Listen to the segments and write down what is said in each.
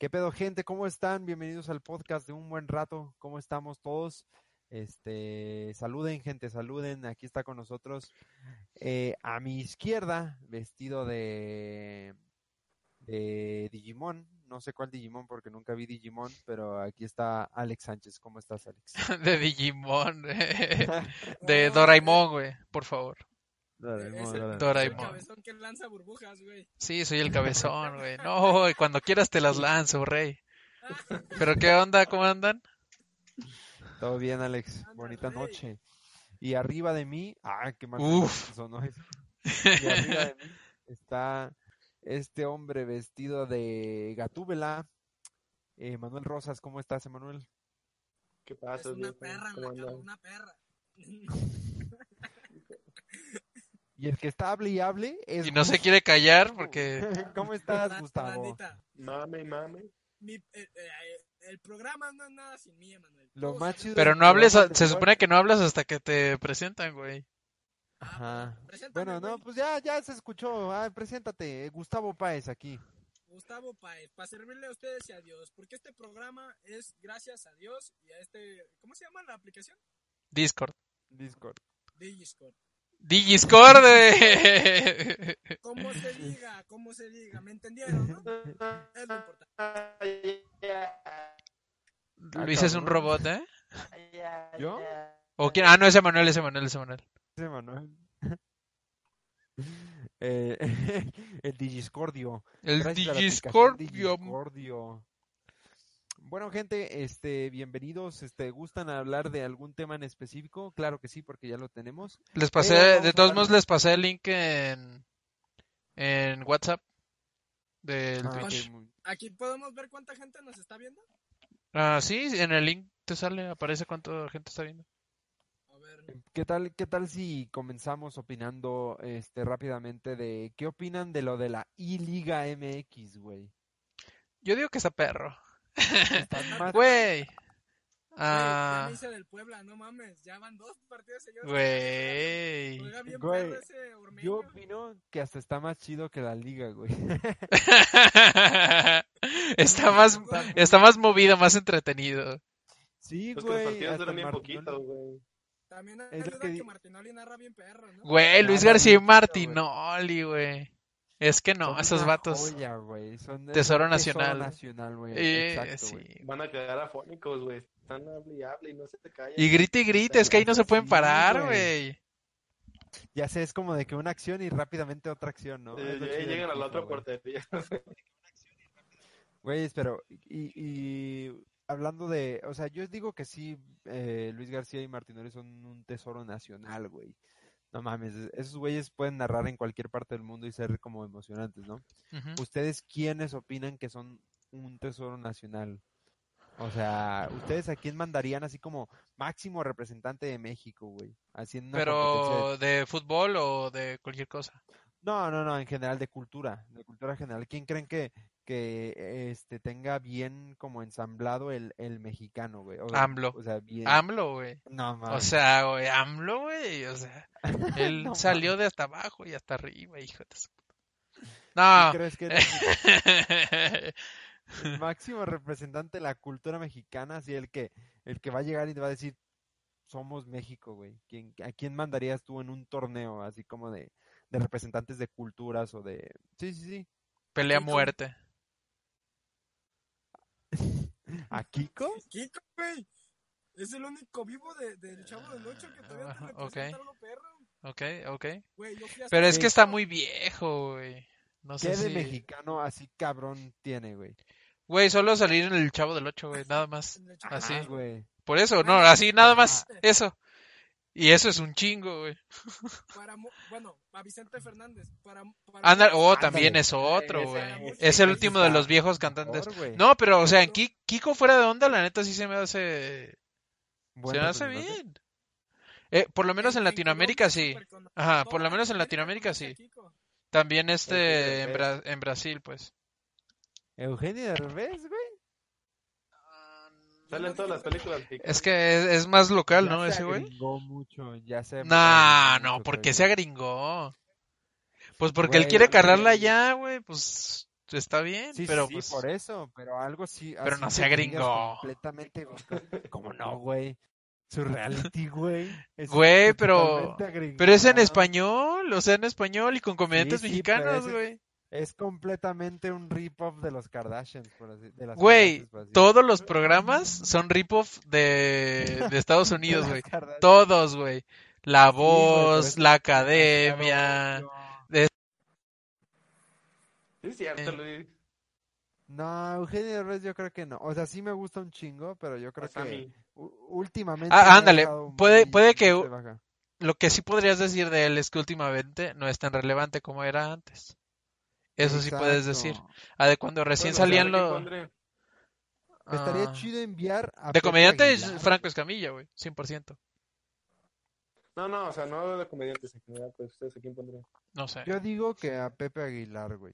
¿Qué pedo, gente? ¿Cómo están? Bienvenidos al podcast de Un Buen Rato. ¿Cómo estamos todos? Este, saluden, gente, saluden. Aquí está con nosotros eh, a mi izquierda, vestido de, de Digimon. No sé cuál Digimon porque nunca vi Digimon, pero aquí está Alex Sánchez. ¿Cómo estás, Alex? de Digimon, de Doraemon, güey, por favor. Doraemon, el, Doraemon. el cabezón que lanza burbujas, güey. Sí, soy el cabezón, güey. No, y cuando quieras te las lanzo, rey. Pero qué onda, ¿cómo andan? Todo bien, Alex. Bonita noche. Y arriba de mí, ah, qué mal Uf. sonó eso. Y arriba de mí está este hombre vestido de gatúbela. Eh, Manuel Rosas, ¿cómo estás, Emanuel? ¿Qué Es pasa? una viejo? perra, una perra. Y el que está hable y hable es. Y no se quiere callar porque... ¿Cómo estás, Gustavo? bandita, Mame, mame. mi- eh, eh, el programa no es nada sin mí, Emanuel. Lo más chido Pero no hables, se supone que no hablas hasta que te presentan, güey. Ajá. Preséntame, Bueno, no, pues ya, ya se escuchó. Ah, preséntate, Gustavo Páez aquí. Gustavo Paez, para servirle a ustedes y a Dios, porque este programa es gracias a Dios y a este, ¿cómo se llama la aplicación? Discord. Discord. Discord. Digiscord, güey. Como se diga, como se diga, ¿me entendieron? no? Es lo importante. Luis es un robot, ¿eh? ¿Yo? ¿O quién? Ah, no, ese Manuel, ese Manuel, ese Manuel. Sí, Manuel. Eh, el Digiscordio. El Digiscordio. Digiscordio. Bueno, gente, este, bienvenidos. Este, ¿gustan hablar de algún tema en específico? Claro que sí, porque ya lo tenemos. Les pasé, de todos modos les pasé el link en, en WhatsApp del Ah, Twitch. Aquí podemos ver cuánta gente nos está viendo. Ah, sí, en el link te sale, aparece cuánta gente está viendo. A ver, ¿Qué tal, qué tal si comenzamos opinando este rápidamente de qué opinan de lo de la I-Liga MX, güey? Yo digo que está perro. Güey. güey, Ah, ya me hice del Puebla, no mames, ya van dos partidos seguidos. güey. Juega bien Güey, perro ese Ormeño. Yo opino que hasta está más chido que la liga, güey. está más, está más movido, más entretenido. Sí, Pues que los güey. partidos duran bien poquito, güey. También Es ayuda que que, Martinoli narra bien perro, ¿no? Güey, Luis Nada, García y Martinoli, güey. Es que no, Son esos vatos. joya. Son Tesoro nacional. nacional, güey. Eh, Exacto, sí. güey. Van a quedar afónicos, güey. Están hable y hable y no se te callan. Y grite y grite, es que ahí no se pueden parar, güey. Ya sé, es como de que una acción y rápidamente otra acción, ¿no? Eh, del llegan a la otra güey. portería. Güey, pero, y, y hablando de, o sea, yo digo que sí, eh, Luis García y Martinoli son un tesoro nacional, güey. No mames, esos güeyes pueden narrar en cualquier parte del mundo y ser como emocionantes, ¿no? ¿Ustedes quiénes opinan que son un tesoro nacional? O sea, ¿ustedes a quién mandarían así como máximo representante de México, güey? De- Pero, ¿de fútbol o de cualquier cosa? No, no, no, en general de cultura, de cultura general. ¿Quién creen que, que este tenga bien como ensamblado el, el mexicano, güey? O, AMLO. O sea, bien. AMLO, güey. No, O mames. sea, güey, AMLO, güey. O sea, él No salió de hasta abajo y hasta arriba, hijo de su puta. ¿Tú No. crees que el máximo representante de la cultura mexicana, así el que, el que va a llegar y te va a decir, somos México, güey? ¿Quién, ¿A quién mandarías tú en un torneo así como de, de representantes de culturas o de... Sí, sí, sí. Pelea Kiko. ¿A Kiko? Kiko, güey. Es el único vivo de, del Chavo del Ocho que todavía te Ajá, representa algo perro. Ok, ok. Güey, yo fui Pero es que está muy viejo, güey. No ¿Qué sé de si... mexicano así cabrón tiene, güey? Güey, solo salir en el Chavo del Ocho, güey, nada más. Así. Ah, güey. Por eso, no, así nada más. Ah. Eso. Y eso es un chingo, güey. Para, bueno, a Vicente Fernández. Para, para oh, Ándale. también es otro, güey. ese Es el último de los viejos cantantes. mejor. No, pero, o sea, en Ki- Kiko fuera de onda, la neta sí se me hace. Buen Se me hace bien. Eh, por lo menos en Latinoamérica sí. Ajá, por lo menos en Latinoamérica sí. También este en, Bra- en Brasil, pues. Eugenio Derbez, güey. Sale en todas las películas. Es que es, es más local, Ya ¿no? se Ese güey. mucho, ya se Nah, no, mucho, porque se agringó. Pues porque él quiere cargarla allá, güey, pues está bien, Sí, pero sí, pues por eso, pero algo sí. Pero no se agringó. Completamente, ¿cómo no, güey? Su reality, güey. Güey, pero- pero es en español, o sea, en español y con comediantes Sí, mexicanos, güey. Es completamente un rip-off de los Kardashians, por así de las Güey, Kardashians, por así todos los programas son rip-off de, de Estados Unidos, güey. Todos, güey. La Sí, güey, pero voz, la academia. Sí, es cierto, Eh. Luis. No, Eugenio Derbez yo creo que no. O sea, sí me gusta un chingo, pero yo creo Pues a que últimamente Ah, ándale, puede- puede que-. Lo que sí podrías decir de él es que últimamente no es tan relevante como era antes. Eso sí puedes decir. Ah, de cuando recién Bueno, salían ¿sabe qué los... pondré? Estaría Ah, chido enviar a De Pepe comediante es. Franco Escamilla, güey, 100%. No, no, o sea, no de comediantes en general, pues ustedes a quién pondrían. No sé. Yo digo que a Pepe Aguilar, güey.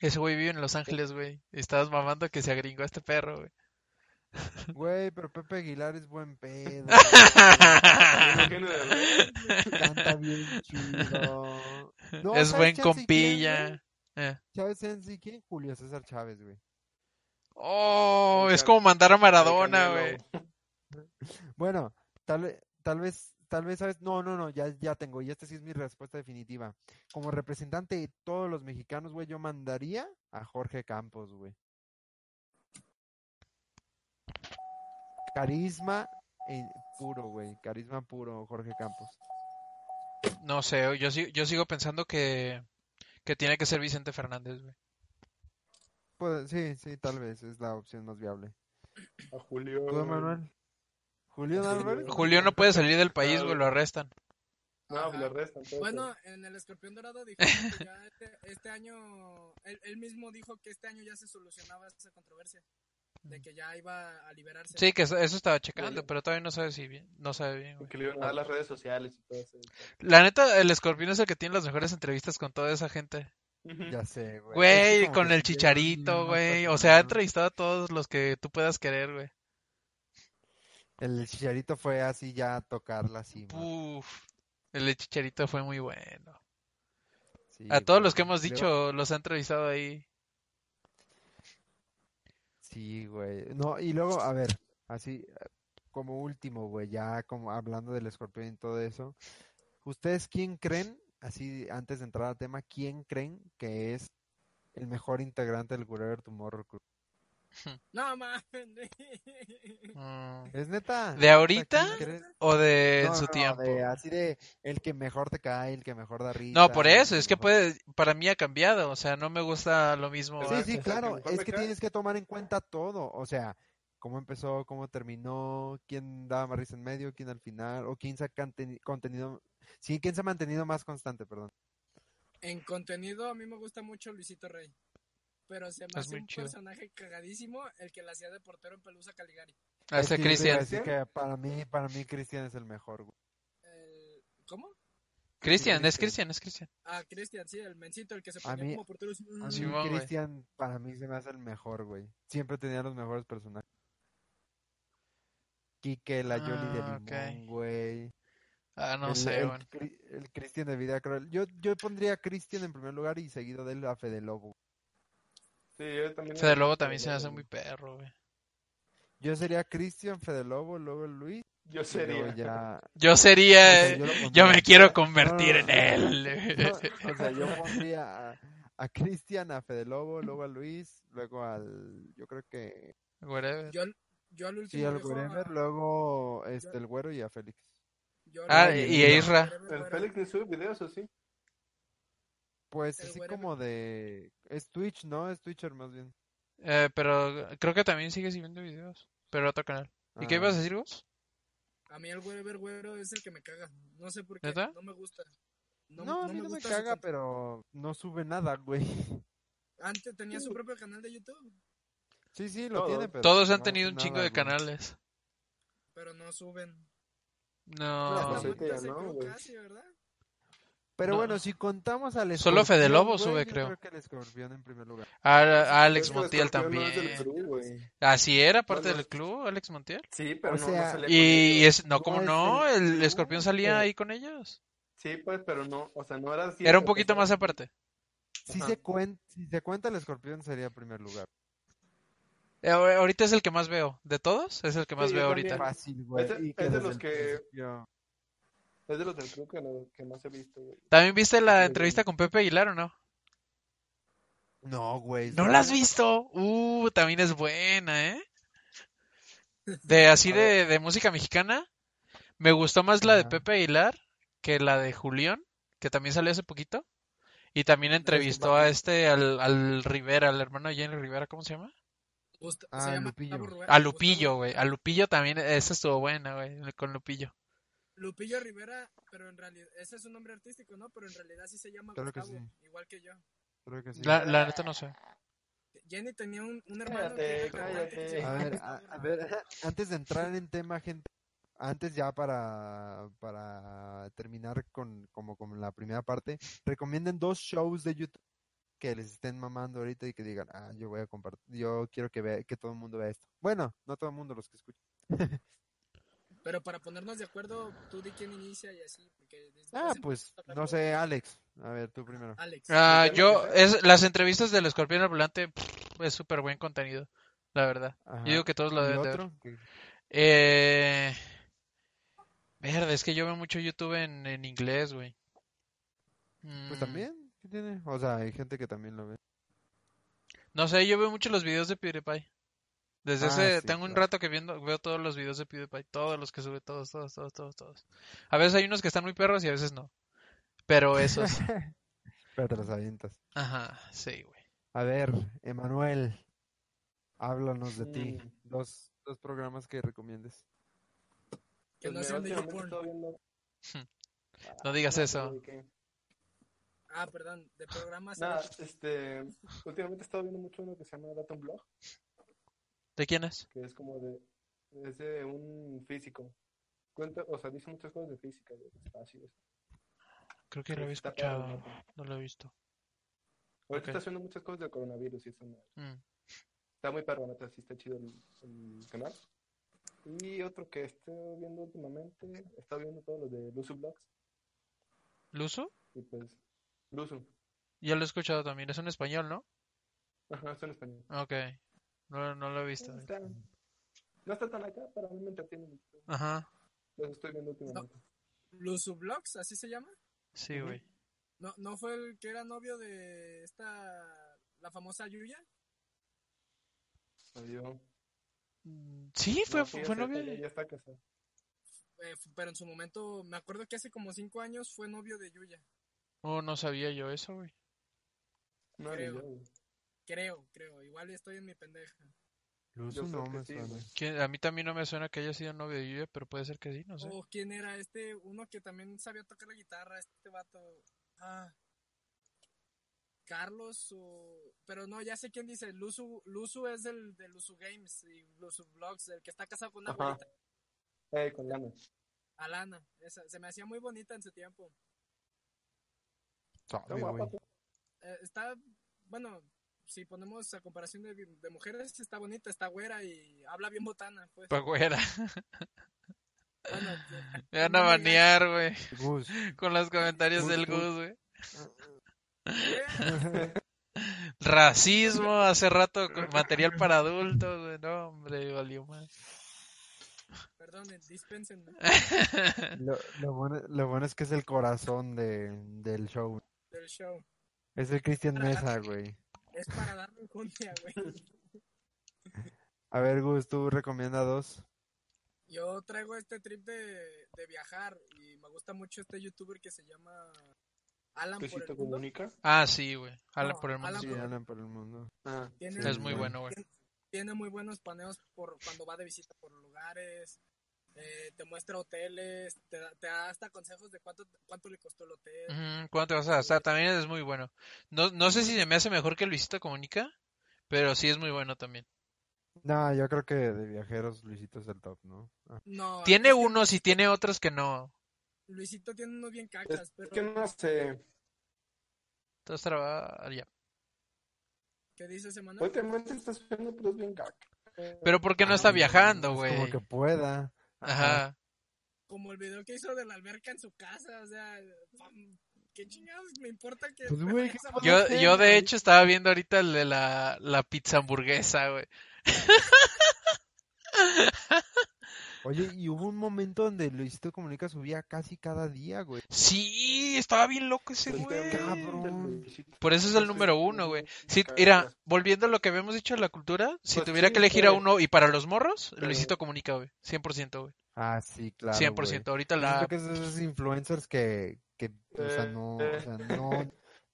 Ese güey vive en Los Ángeles, güey. Estabas mamando que se agringó este perro, güey. Güey, pero Pepe Aguilar es buen pedo. Canta bien chido. No, es ¿sabes buen compilla. Eh. ¿Sabes Sensi quién? Julio César Chávez, güey. Oh, es como mandar a Maradona, güey. Bueno, tal vez, tal vez, tal vez, ¿sabes? No, no, no, ya, ya tengo, y esta sí es mi respuesta definitiva. Como representante de todos los mexicanos, güey, yo mandaría a Jorge Campos, güey. Carisma en- puro, güey, carisma puro, Jorge Campos. No sé, yo, yo sigo pensando que, que tiene que ser Vicente Fernández, güey. Pues, sí, sí, tal vez, es la opción más viable. A Julio. ¿Tú, Manuel? ¿Julián Julio. Álvarez? Julio no puede salir del país, güey, lo arrestan. No, pues lo restan. todo Bueno, en el Escorpión Dorado dijeron que ya este, este año, él, él mismo dijo que este año ya se solucionaba esa controversia, de que ya iba a liberarse. Sí, que eso, eso estaba checando, pero todavía no sabe si bien, no sabe bien, güey. Que le iban a dar las redes sociales y todo eso. La neta, el escorpión es el que tiene las mejores entrevistas con toda esa gente. Ya sé, güey. Güey, con el chicharito, güey. O sea, ha entrevistado a todos los que tú puedas querer, güey. El chicharito fue así ya a tocarla así. Uf, el chicharito fue muy bueno. Sí, A todos güey. los que hemos dicho los ha entrevistado ahí. Sí, güey. No, y luego, a ver, así como último, güey, ya como hablando del escorpión y todo eso, ¿ustedes quién creen, así antes de entrar al tema, quién creen que es el mejor integrante del Whatever Tomorrow Crew? No mames. Mm. ¿Es neta? ¿De ¿Neta, ahorita? O de en su no, tiempo. de- así de el que mejor te cae, el que mejor da risa. No, por eso, es que puede, para mí ha cambiado, o sea, no me gusta lo mismo. Sí, sí, claro, es que cae. tienes que tomar en cuenta todo, o sea, cómo empezó, cómo terminó, quién daba más risa en medio, quién al final, o quién se ha contenido, sí, quién se ha mantenido más constante, perdón. En contenido a mí me gusta mucho Luisito Rey. Pero se me Es hace un chido. personaje cagadísimo el que la hacía de portero en Pelusa Caligari. A Es ese a Cristian. decir que para mí, para mí Cristian es el mejor, güey. El- ¿Cómo? Cristian, es Cristian. Es Cristian. Ah, Cristian, sí, el mencito, el que se A ponía mí- como portero. así, A mí Simón, güey. Cristian, para mí se me hace el mejor, güey. Siempre tenía los mejores personajes. Quique, la Yoli de Ah, ok. Limón, güey. Ah, no el, sé, el, güey. El Cristian de Vida Cruel. Yo, yo pondría a Cristian en primer lugar y seguido de él a Fede Lobo. Sí, yo también. Fede Lobo también se me hace muy perro, güey. Yo sería Cristian, Fede Lobo, luego Luis. Yo sería. ya. Yo o sería, sea, eh, yo me quiero No, convertir no, en él. no, o sea, yo pondría a, a Cristian, a Fede Lobo, luego a Luis, luego al. Yo creo que. Whatever. Yo, al- yo al último. Sí, al a- luego este, el güero y a Félix. yo Ah, y a Isra. El. Félix ni sube videos, ¿o sí? Pues así wherever. como de. Es Twitch, ¿no? Es Twitcher más bien. Eh, pero creo que también sigue subiendo videos, pero otro canal. ¿Y qué Ah, ibas a decir vos? A mí el Weber Güero es el que me caga. No sé por qué. ¿Neta? No me gusta. No, a mí no me gusta su caga, pero no sube nada, güey. Antes tenía su propio canal de YouTube, Sí, sí, lo tiene, pero Todos han no tenido un chingo de güey. canales. pero no suben. No. Se no, güey. casi, ¿verdad? Pero No. bueno, si contamos al Solo Fede Escorpión, Lobo güey, sube, yo creo. que el escorpión en primer lugar. A, a Pero Alex es que el Montiel escorpión no también. es del crew, güey. Así era parte Bueno, del club, Alex Montiel. Sí, pero O no, sea, no salía con Y, ellos. es, no, como no, el club, escorpión salía ahí con ellos. Sí, pues, pero no, o sea, no era así. Era un poquito más aparte. Si Ajá. se, cuen- si se cuenta el escorpión sería primer lugar. Eh, ahor- Ahorita es el que más veo. ¿De todos? Es el que más Sí, veo también. ahorita. Fácil, güey. Es de- los que- Es de los del crew que, lo- que más he visto, güey. ¿También viste la Sí, entrevista con Pepe Aguilar o no? No, güey. ¿No la has visto? Uh, también es buena, ¿eh? De así de, de música mexicana, me gustó más la de. Pepe Aguilar que la de Julián, que también salió hace poquito. Y también entrevistó a este, al, al Rivera, al hermano de Jenny Rivera, ¿cómo se llama? Ah, se llama Lupillo. A Lupillo, güey. A Lupillo también, esa estuvo buena, güey, con Lupillo. Lupillo Rivera, pero en realidad, ese es un nombre artístico, ¿no? Pero en realidad sí se llama Creo que Gustavo, sí. igual que yo. Creo que sí. La, la neta no sé. Jenny tenía un, un hermano Cállate, que que cállate. A ver, a, ver, antes de entrar en tema, gente, antes ya para, para terminar con, como con la primera parte, recomienden dos shows de YouTube que les estén mamando ahorita y que digan, ah, yo voy a compartir, yo quiero que vea, que todo el mundo vea esto. Bueno, no todo el mundo, los que escuchan. Pero para ponernos de acuerdo, tú di quién inicia y así. Porque Ah, pues, no sé, Alex, a ver, tú primero. Alex. Ah, ¿Ya yo, es, las entrevistas del Escorpión Ambulante pff, es súper buen contenido, la verdad. Ajá. Yo digo que todos lo ¿Y deben de ver. otro? Que- Eh... Verde, es que yo veo mucho YouTube en, en inglés, güey. Pues Mm, también, ¿qué tiene? O sea, hay gente que también lo ve. No sé, yo veo mucho los videos de PewDiePie. Desde Ah, ese, sí, tengo un rato que viendo, veo todos los videos de PewDiePie, todos los que sube, todos, todos, todos, todos, todos. A veces hay unos que están muy perros y a veces no. Pero esos, Pero te los avientas. ajá, sí, güey. A ver, Emanuel, háblanos de ti. Mm. Dos, dos programas que recomiendes. que Pues no mira, sean de viendo- No digas Ah, eso. Ah, perdón, de programas. Nada, este, últimamente he estado viendo mucho uno que se llama Datum Blog, ¿De quién es? que es como de, es de un físico. Cuenta, o sea, dice muchas cosas de física, de espacio. Creo que lo había Está escuchado, ¿no? no lo he visto. Ahorita Ok. está haciendo muchas cosas del coronavirus y eso no- Mm. está muy perro, neta, sí está chido el, el canal. Y otro que estoy viendo últimamente, estado viendo todos los de Luzu Blogs, ¿Luso? y pues, Luzu, Ya lo he escuchado también, es un español, ¿no? ajá, está en español. Ok, no, no lo he visto. Está- no está tan acá, pero a mí me entretiene mucho. Ajá, Los estoy viendo últimamente. Lusublogs, así se llama. sí, güey. ¿No, ¿No fue el que era novio de esta, la famosa Yuya? Adiós. Mm, Sí, fue, No, sí, fue novio. ya- ya está casado. Eh, pero en su momento, me acuerdo que hace como cinco años fue novio de Yuya. Oh, no sabía yo eso, güey. No, Creo. yo, güey. Creo, creo. Igual estoy en mi pendeja. Luz Yo no me sí, suena. güey. ¿Quién- A mí también no me suena que haya sido novio de Yuya, pero puede ser que sí, no sé. O quién era este, uno que también sabía tocar la guitarra, este vato. Ah. Carlos o... Pero no, ya sé quién dice. Luzu, Luzu es el de Luzu Games y Luzu Vlogs, el que está casado con una Ajá. abuelita. Eh, con Lana. Alana. Esa, se me hacía muy bonita en su tiempo. Está guapa, güey. Eh, está, bueno, si ponemos a comparación de, de mujeres, está bonita, está güera y habla bien botana, pues. Pa' güera. Bueno, Me van a banear, güey. Con los comentarios Gus, del Gus. Güey. Racismo, hace rato material para adultos, güey. No, hombre, valió más. Perdonen, dispénsenme Lo, lo bueno, lo bueno es que es el corazón de, del show. del show. Es el Cristian Mesa, güey. Es para darme enjundia, güey. A ver, Gus, tú recomienda dos. Yo traigo este trip de, de viajar y me gusta mucho este youtuber que se llama Alan por el mundo. comunica. Ah, sí, güey. Alan No, por el mundo. Alan Sí, por- hablan por el mundo. Ah, Tiene, Sí, Es muy bueno, güey. tiene muy buenos paneos por cuando va de visita por lugares. Eh, te muestra hoteles, te da, te da hasta consejos de cuánto, cuánto le costó el hotel. ¿Cuánto te vas a gastar? También es muy bueno. No, no sé si se me hace mejor que Luisito Comunica, pero sí es muy bueno también. No, yo creo que de viajeros Luisito es el top, ¿no? Ah. No, Tiene es que unos y tiene otros que no. Luisito tiene unos bien Es cacas, pero que no sé. Entonces traba ya. ¿qué dice semana? Últimamente está subiendo, pero es bien gac. Pero ¿por qué no está viajando, Es güey? Como que pueda. Ajá. Como el video que hizo de la alberca en su casa, o sea, ¿qué chingados me importa que... Pues. Yo, yo de hecho estaba viendo ahorita el de la, la pizza hamburguesa, güey. Oye, y hubo un momento donde Luisito Comunica subía casi cada día, güey. Sí, estaba bien loco ese Pues, güey. cabrón. Por eso es el número uno, güey. Si, mira, volviendo a lo que habíamos dicho de la cultura, si Pues tuviera sí, que elegir a uno y para los morros, Luisito Comunica, güey. 100%, güey. Ah, sí, claro. 100%. Ahorita la... Siento que es de esos influencers que, que o sea, no, o sea, no,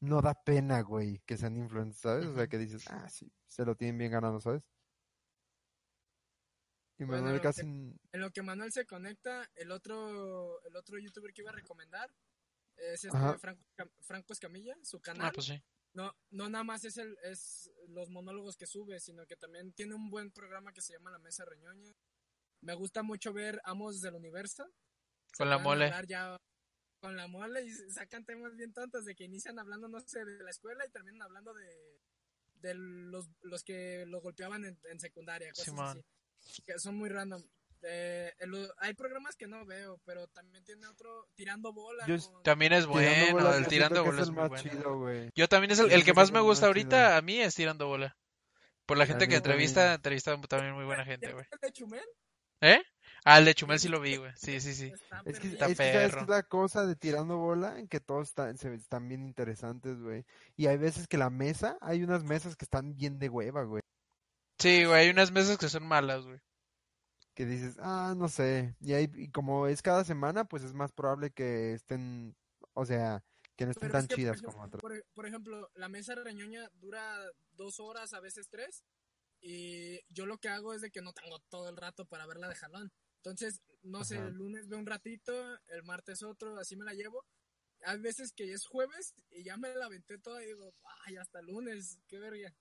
no da pena, güey, que sean influencers, ¿sabes? O sea, que dices, ah, sí, se lo tienen bien ganado, ¿sabes? Y Bueno, Manuel casi... En lo que Manuel se conecta, el otro, el otro youtuber que iba a recomendar es este. Franco, Franco Escamilla, su canal. Ah, pues sí. No, no nada más es el, es los monólogos que sube, sino que también tiene un buen programa que se llama La Mesa Reñoña. Me gusta mucho ver Amos del Universo. Con la mole. ya con la mole y sacan temas bien tontos de que inician hablando, no sé, de la escuela y terminan hablando de, de los, los que lo golpeaban en, en secundaria, cosas así. Que son muy random. Eh, el- hay programas que no veo, pero también tiene otro tirando bola. Yo con- También es Tirando bueno, bola, el tirando bola es muy bueno. chido. Yo también es el, el que más me gusta más ahorita chido. a mí es tirando bola. Por la gente mí que entrevista, también. entrevista también muy buena gente, ¿Ya güey. el de Chumel? ¿Eh? Ah, el de Chumel sí lo vi, güey. Sí, sí, sí. Está Es que, perrísimo. es que es la cosa de tirando bola, en que todos están, se, están bien interesantes, güey. Y hay veces que la mesa, hay unas mesas que están bien de hueva, güey. Sí, güey, hay unas mesas que son malas, güey. Que dices, ah, no sé. Y, ahí, y como es cada semana, pues es más probable que estén, o sea, que no estén Pero es tan por chidas ejemplo- como otras. Por, por ejemplo, la mesa reñoña dura dos horas, a veces tres. Y yo lo que hago es de que no tengo todo el rato para verla de jalón. Entonces, no sé, el lunes veo un ratito, el martes otro, así me la llevo. Hay veces que es jueves y ya me la aventé toda y digo, ay, hasta el lunes, qué verga.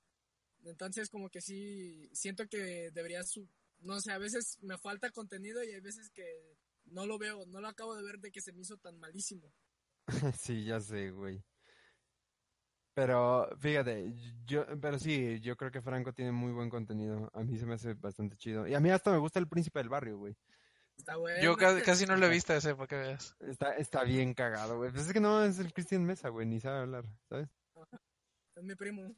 Entonces, como que sí, siento que debería, su no sé, a veces me falta contenido y hay veces que no lo veo, no lo acabo de ver de que se me hizo tan malísimo. Sí, ya sé, güey. Pero fíjate, yo, pero sí, yo creo que Franco tiene muy buen contenido. A mí se me hace bastante chido. Y a mí hasta me gusta el príncipe del barrio, güey. Está bueno. Yo ca- casi no lo he visto ese, para que veas. Está, está bien cagado, güey. Pues es que no es el Cristian Mesa, güey, ni sabe hablar, ¿sabes? Es mi primo.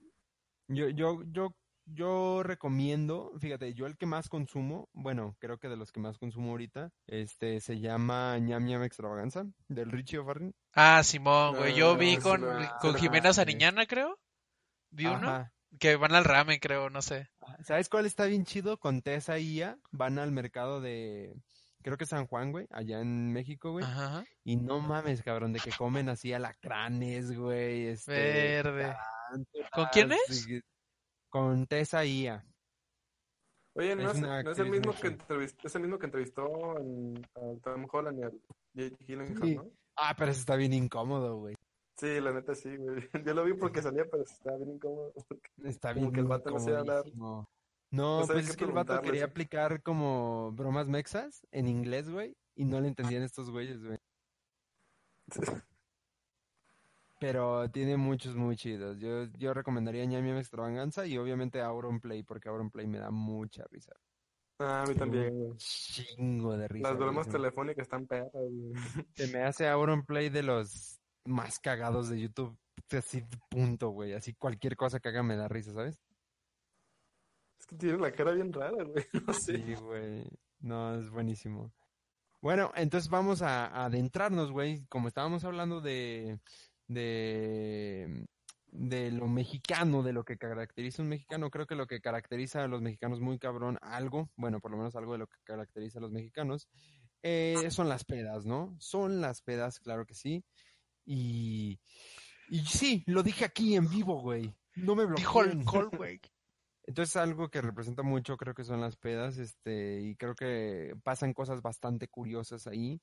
Yo, yo, yo, yo recomiendo, fíjate, yo el que más consumo, bueno, creo que de los que más consumo ahorita, este, se llama ñam ñam extravaganza, del Richie O'Farrill. Ah, Simón, güey. Yo Ah, vi sí con, con ah, Jimena. Sariñana, creo. Vi uno. Ajá. Que van al ramen, creo, no sé. ¿Sabes cuál está bien chido? Con Tessa y Ia van al mercado de, creo que San Juan, güey, allá en México, güey. Ajá. ajá. Y no mames, cabrón, de que comen así alacranes, güey, este... Verde. Tarántulas, ¿Con quién es? Con Tessa y Ia. Oye, ¿no Es es, una no es el mismo que entrevistó, es el mismo que entrevistó en, a Tom Holland y a Jake Gyllenhaal, Sí. ¿no? Ah, pero eso está bien incómodo, güey. Sí, la neta sí, güey. Yo lo vi porque salía, pero estaba bien incómodo. Está Como bien que el vato no sabía hablar. incomodísimo. No, No pues es que el vato quería aplicar como bromas mexas en inglés, güey, y no le entendían estos güeyes, güey. Pero tiene muchos muy chidos. Yo, yo recomendaría Ñam Ñam Extravaganza y obviamente Auron Play, porque Auron Play me da mucha risa. Ah, a mí también, güey. Chingo de risa. Las bromas telefónicas están perras, güey. Se me hace Auron Play de los más cagados de YouTube. Así, punto, güey. Así cualquier cosa que haga me da risa, ¿sabes? Es que tiene la cara bien rara, güey. No sé. Sí, güey. No, es buenísimo. Bueno, entonces vamos a, a adentrarnos, güey. Como estábamos hablando de, de, de lo mexicano, de lo que caracteriza a un mexicano, creo que lo que caracteriza a los mexicanos muy cabrón, algo, bueno, por lo menos algo de lo que caracteriza a los mexicanos, eh, son las pedas, ¿no? Son las pedas, claro que sí. Y, y sí, lo dije aquí en vivo, güey. No me Dijo bloqueen. alcohol, güey. Entonces algo que representa mucho creo que son las pedas, este, y creo que pasan cosas bastante curiosas ahí.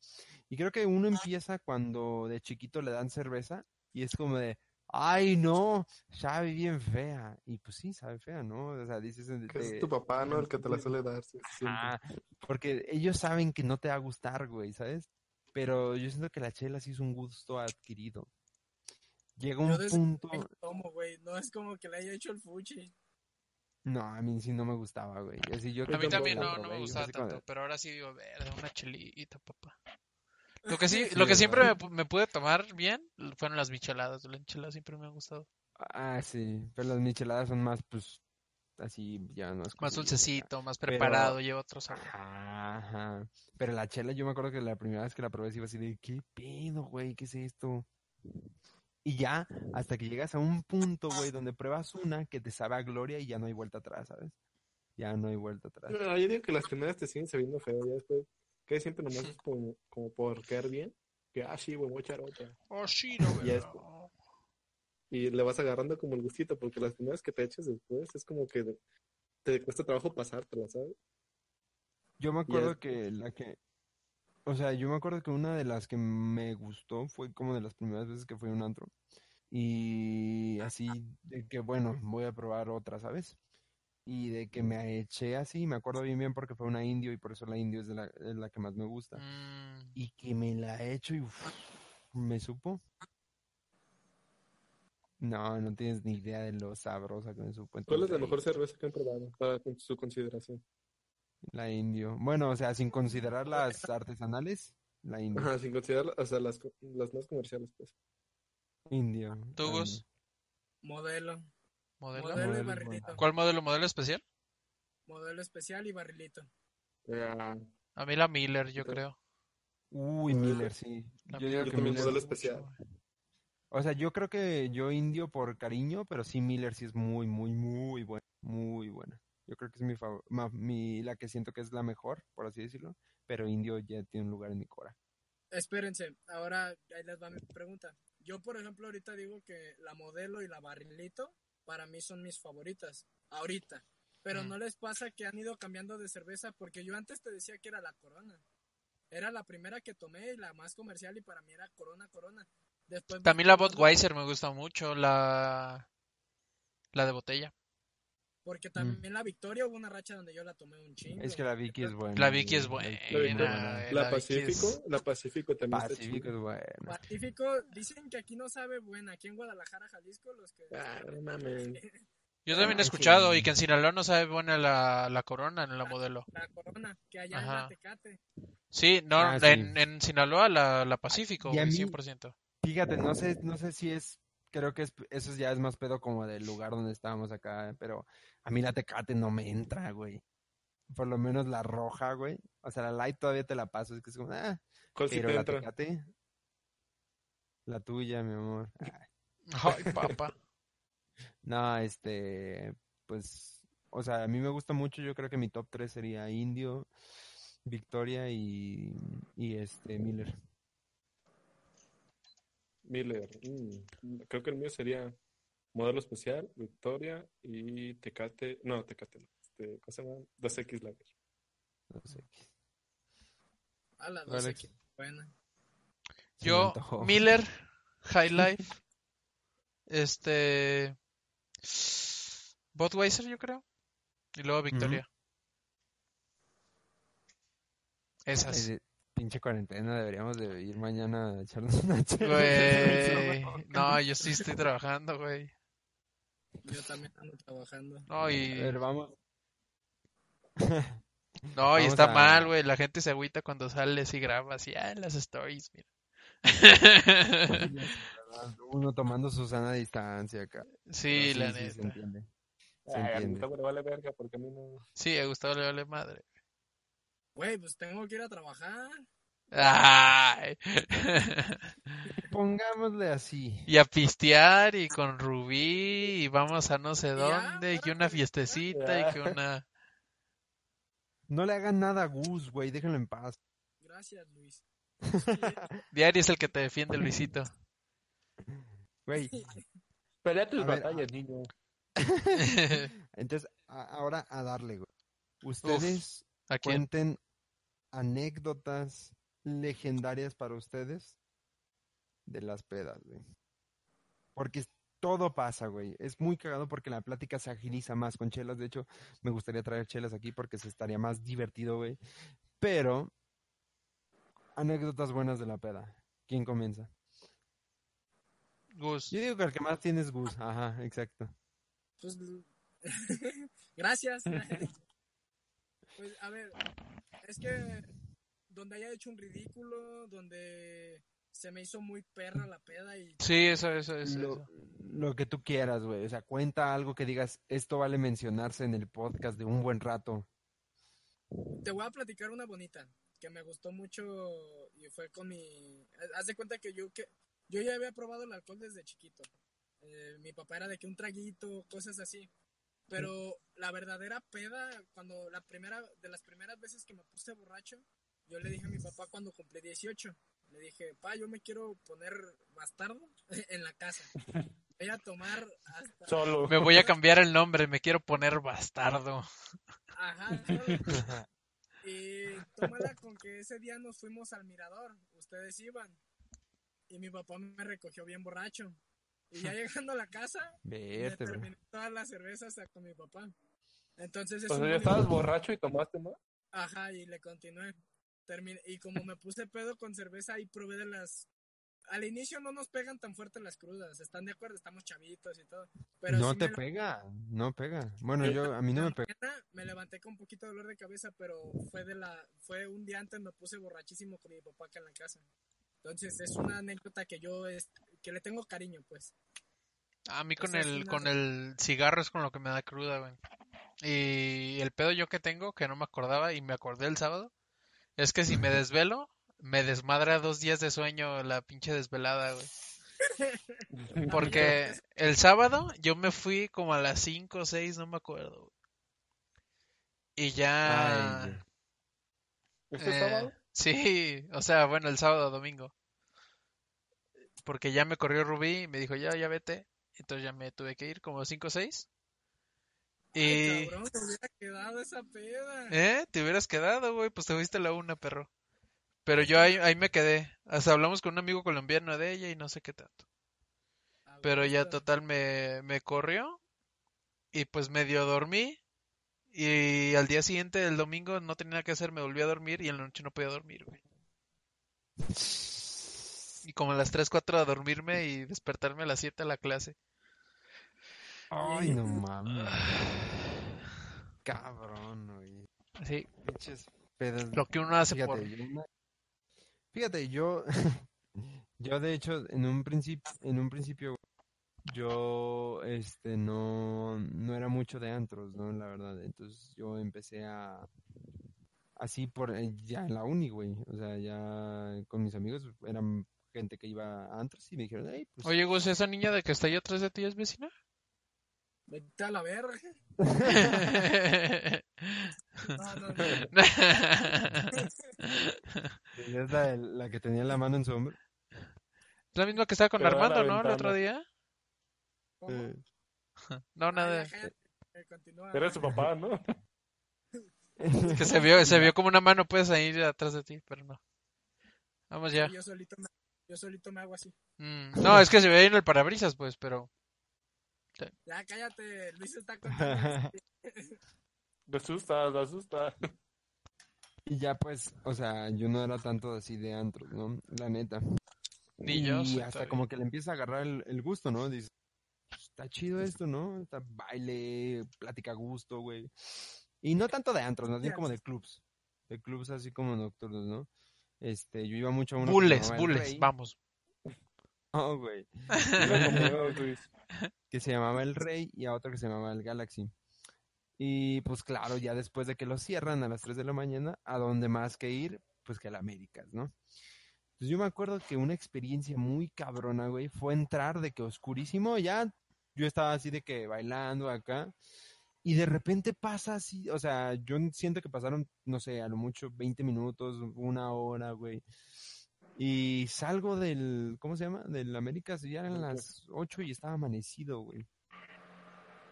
Y creo que uno empieza cuando de chiquito le dan cerveza y es como de, ay no, sabe bien fea. Y pues sí, sabe fea, ¿no? O sea, dices... de- Que es tu papá, ¿no? El que te la suele dar. sí. Ajá, porque ellos saben que no te va a gustar, güey, ¿sabes? Pero yo siento que la chela sí es un gusto adquirido. Llega un Yo punto... tomo, güey. No es como que le haya hecho el fuchi. No, a mí sí no me gustaba, güey. Yo A mí también no, no me gustaba de, tanto, pero ahora sí digo, verde, una chelita, papá. Lo que sí, lo que siempre me, pu- me pude tomar bien fueron las micheladas. Las enchiladas siempre me han gustado. Ah, sí, pero las micheladas son más, pues, así, ya no es Más dulcecito, más Pero- preparado, lleva otro sabor. Ajá, ajá. Pero la chela, yo me acuerdo que la primera vez que la probé, sí iba así de, ¿qué pedo, güey? ¿Qué es esto? Y ya, hasta que llegas a un punto, güey, donde pruebas una que te sabe a gloria y ya no hay vuelta atrás, ¿sabes? Ya no hay vuelta atrás. No, yo digo que las primeras te siguen sabiendo feo, ya después, que siempre nomás es como, como por caer bien, que, ah, sí, güey, voy a echar otra. Oh, sí, no, güey. Y le vas agarrando como el gustito, porque las primeras que te echas después es como que te cuesta trabajo pasártela, ¿sabes? Yo me acuerdo es- que la que, o sea, yo me acuerdo que una de las que me gustó fue como de las primeras veces que fui a un antro. Y así de que, bueno, voy a probar otra, ¿sabes? Y de que me eché así, me acuerdo bien bien porque fue una indio y por eso la indio es de la, es la que más me gusta. Mm, Y que me la he hecho y uf, me supo. No, no tienes ni idea de lo sabrosa que me supo. ¿Cuál es la mejor cerveza que han probado para su consideración? La indio. Bueno, o sea, sin considerar las artesanales, la indio. Ajá, sin considerar, o sea, las, las más comerciales, pues. Indio. Indio. Modelo. ¿Modelo? Modelo y barrilito. ¿Cuál modelo? ¿Modelo especial? Modelo especial y barrilito. A mí la Miller, yo creo. Uy, Miller, sí. La Yo digo que Miller. modelo especial. mucho. O sea, yo creo que yo indio por cariño, pero sí Miller sí es muy, muy, muy buena. Muy buena. Yo creo que es mi favor, mi, la que siento que es la mejor, por así decirlo. Pero indio ya tiene un lugar en mi cora. Espérense, ahora ahí les va mi pregunta. Yo, por ejemplo, ahorita digo que la modelo y la barrilito para mí son mis favoritas. Ahorita. Pero Mm. no les pasa que han ido cambiando de cerveza porque yo antes te decía que era la Corona. Era la primera que tomé y la más comercial y para mí era Corona Corona. Después También la Budweiser me gusta mucho, la, la de botella. Porque también la Victoria hubo una racha donde yo la tomé un chingo. Es que la Vicky es buena. La Vicky es buena. La Vicky es La, la Pacífico, es- la Pacífico también está Pacífico es chida. buena. Pacífico, dicen que aquí no sabe buena. Aquí en Guadalajara, Jalisco, los que... Ah, no mames. Yo también he Ah, escuchado y que en Sinaloa no sabe buena la, la corona en la modelo. La Corona, que allá en Ajá. la Tecate. Sí, no, Ah, sí. en, en Sinaloa la, la Pacífico, Y a güey, mí- 100%. Fíjate, no sé, no sé si es, creo que es, eso ya es más pedo como del lugar donde estábamos acá, pero a mí la Tecate no me entra, güey. Por lo menos la roja, güey. O sea, la light todavía te la paso, es que es como, ah, ¿Cuál pero la entra? Tecate, la tuya, mi amor. Ay, Ay, papá. No, este, pues, o sea, a mí me gusta mucho, yo creo que mi top 3 sería Indio, Victoria y, y este, Miller. Miller. mm, Creo que el mío sería modelo especial, Victoria y Tecate. No, Tecate no. Este, ¿Cómo se llama? 2X Lager. No sé. A la Alex. 12 que buena. Se me Yo. Miller, High Life, este, Budweiser, yo creo, y luego Victoria. Esas. Ay, de- pinche cuarentena, deberíamos de ir mañana a echarnos una chela. Güey, no, yo sí estoy trabajando, güey. Yo también ando trabajando. No, A y, ver, vamos. no, y vamos está a- mal, güey. La gente se agüita cuando sales y grabas y, ah, las stories, mira. Uno tomando su sana distancia acá. Sí, la sí, se neta. entiende. Se Ay, a entiende. Gustavo le vale verga porque a mí no. Sí, a Gustavo le vale madre. Güey, pues tengo que ir a trabajar. Ay. Pongámosle así. Y a pistear y con Rubí y vamos a no sé Ya, dónde y que una fiestecita y que una... No le hagan nada a Gus, güey, déjenlo en paz. Gracias, Luis. Diario es el que te defiende, Luisito. Güey, Pelea tus A ver, batallas, niño. entonces, a- ahora a darle, güey. Ustedes ¿A quién? cuenten anécdotas legendarias para ustedes de las pedas, güey. Porque todo pasa, güey. Es muy cagado porque la plática se agiliza más con chelas. De hecho, me gustaría traer chelas aquí porque se estaría más divertido, güey. Pero, anécdotas buenas de la peda. ¿Quién comienza? Gus. Yo digo que el que más tiene es Gus. Ajá, exacto. Pues, gracias. pues, a ver, es que donde haya hecho un ridículo, donde se me hizo muy perra la peda y Sí, eso, eso, eso. Lo, eso. lo que tú quieras, güey. O sea, cuenta algo que digas, esto vale mencionarse en el podcast de un buen rato. te voy a platicar una bonita que me gustó mucho y fue con mi... Haz de cuenta que yo, que yo ya había probado el alcohol desde chiquito. Eh, mi papá era de que un traguito, cosas así. Pero la verdadera peda, cuando la primera, de las primeras veces que me puse borracho, yo le dije a mi papá cuando cumplí 18, le dije, pa, yo me quiero poner bastardo en la casa. Voy a tomar hasta... Solo. Me voy a cambiar el nombre, me quiero poner bastardo. Ajá, solo. Y tómala con que ese día nos fuimos al mirador, ustedes iban. Y mi papá me recogió bien borracho. Y ya llegando a la casa, Verte, terminé todas las cervezas con mi papá. Entonces es O un sea, ya estabas borracho y tomaste más. Ajá, y le continué. Terminé- Y como me puse pedo con cerveza, y probé de las... Al inicio no nos pegan tan fuerte las crudas, ¿están de acuerdo? Estamos chavitos y todo. Pero no sí te pega, no pega. Bueno, yo, a mí no me pega. me levanté con un poquito de dolor de cabeza, pero fue de la fue un día antes me puse borrachísimo con mi papá acá en la casa. Entonces es una anécdota que yo es, que le tengo cariño, pues. A mí con el, una con el cigarro es con lo que me da cruda, güey. Y el pedo yo que tengo, que no me acordaba y me acordé el sábado, es que si me desvelo, me desmadra dos días de sueño la pinche desvelada, güey. Porque el sábado yo me fui como a las 5 o 6, no me acuerdo. güey. Y ya... Ay, ¿Este Eh, sábado? Sí, o sea, bueno, el sábado, domingo. Porque ya me corrió Rubí y me dijo, ya, ya vete. Entonces ya me tuve que ir como 5 o 6. Ay, Y... cabrón, me hubiera quedado esa peda. ¿Eh? Te hubieras quedado, güey, pues te fuiste a la una, perro. Pero yo ahí, ahí me quedé. Hasta hablamos con un amigo colombiano de ella y no sé qué tanto. Pero ya total me, me corrió y pues medio dormí. Y al día siguiente, el domingo, no tenía nada que hacer, me volví a dormir y en la noche no podía dormir, güey. Y como a las 3, 4 a dormirme y despertarme a las 7 a la clase. Ay, no mames. Cabrón, güey. Sí, lo que uno hace Fíjate, por... yo Fíjate, yo, yo de hecho, en un principio, en un principio, yo, este, no, no era mucho de antros, ¿no? La verdad, entonces yo empecé a, así por, eh, ya en la uni, güey, o sea, ya con mis amigos eran gente que iba a antros y me dijeron, hey, pues, Oye, Gus, ¿esa niña de que está ahí atrás de ti es vecina? Vete a la verga. No, no, no. es la, la que tenía la mano en su hombro. Es la misma que estaba con Pero Armando, ¿no? El otro día. ¿Cómo? Eh, No, nada. Era su papá, ¿no? Que se vio, se vio como una mano, pues, ahí atrás de ti, pero no. Vamos ya. Yo solito me, yo solito me hago así. Mm, No, es que se ve en el parabrisas, pues, pero... Ya cállate, Luis está contando. Lo asusta, lo asusta. Y ya pues, o sea, yo no era tanto así de antros, ¿no? La neta. Ni yo Y hasta como que le empieza a agarrar el, el gusto, ¿no? "Pues, está chido esto, ¿no? Está baile, plática a gusto, güey. Y no tanto de antros, más bien como de clubs. De clubs así como nocturnos, ¿no? Este, yo iba mucho a El bules, Rey. vamos. Oh, güey. Que se llamaba El Rey y a otro que se llamaba El Galaxy. Y pues claro, ya después de que lo cierran a las 3 de la mañana, ¿a dónde más que ir? Pues que a la Américas, ¿no? Pues yo me acuerdo que una experiencia muy cabrona, güey, fue entrar de que oscurísimo, ya yo estaba así de que bailando acá, y de repente pasa así, o sea, yo siento que pasaron, no sé, a lo mucho 20 minutos, una hora, güey. Y salgo del, ¿cómo se llama? Del Américas, y ya eran las 8 y estaba amanecido, güey.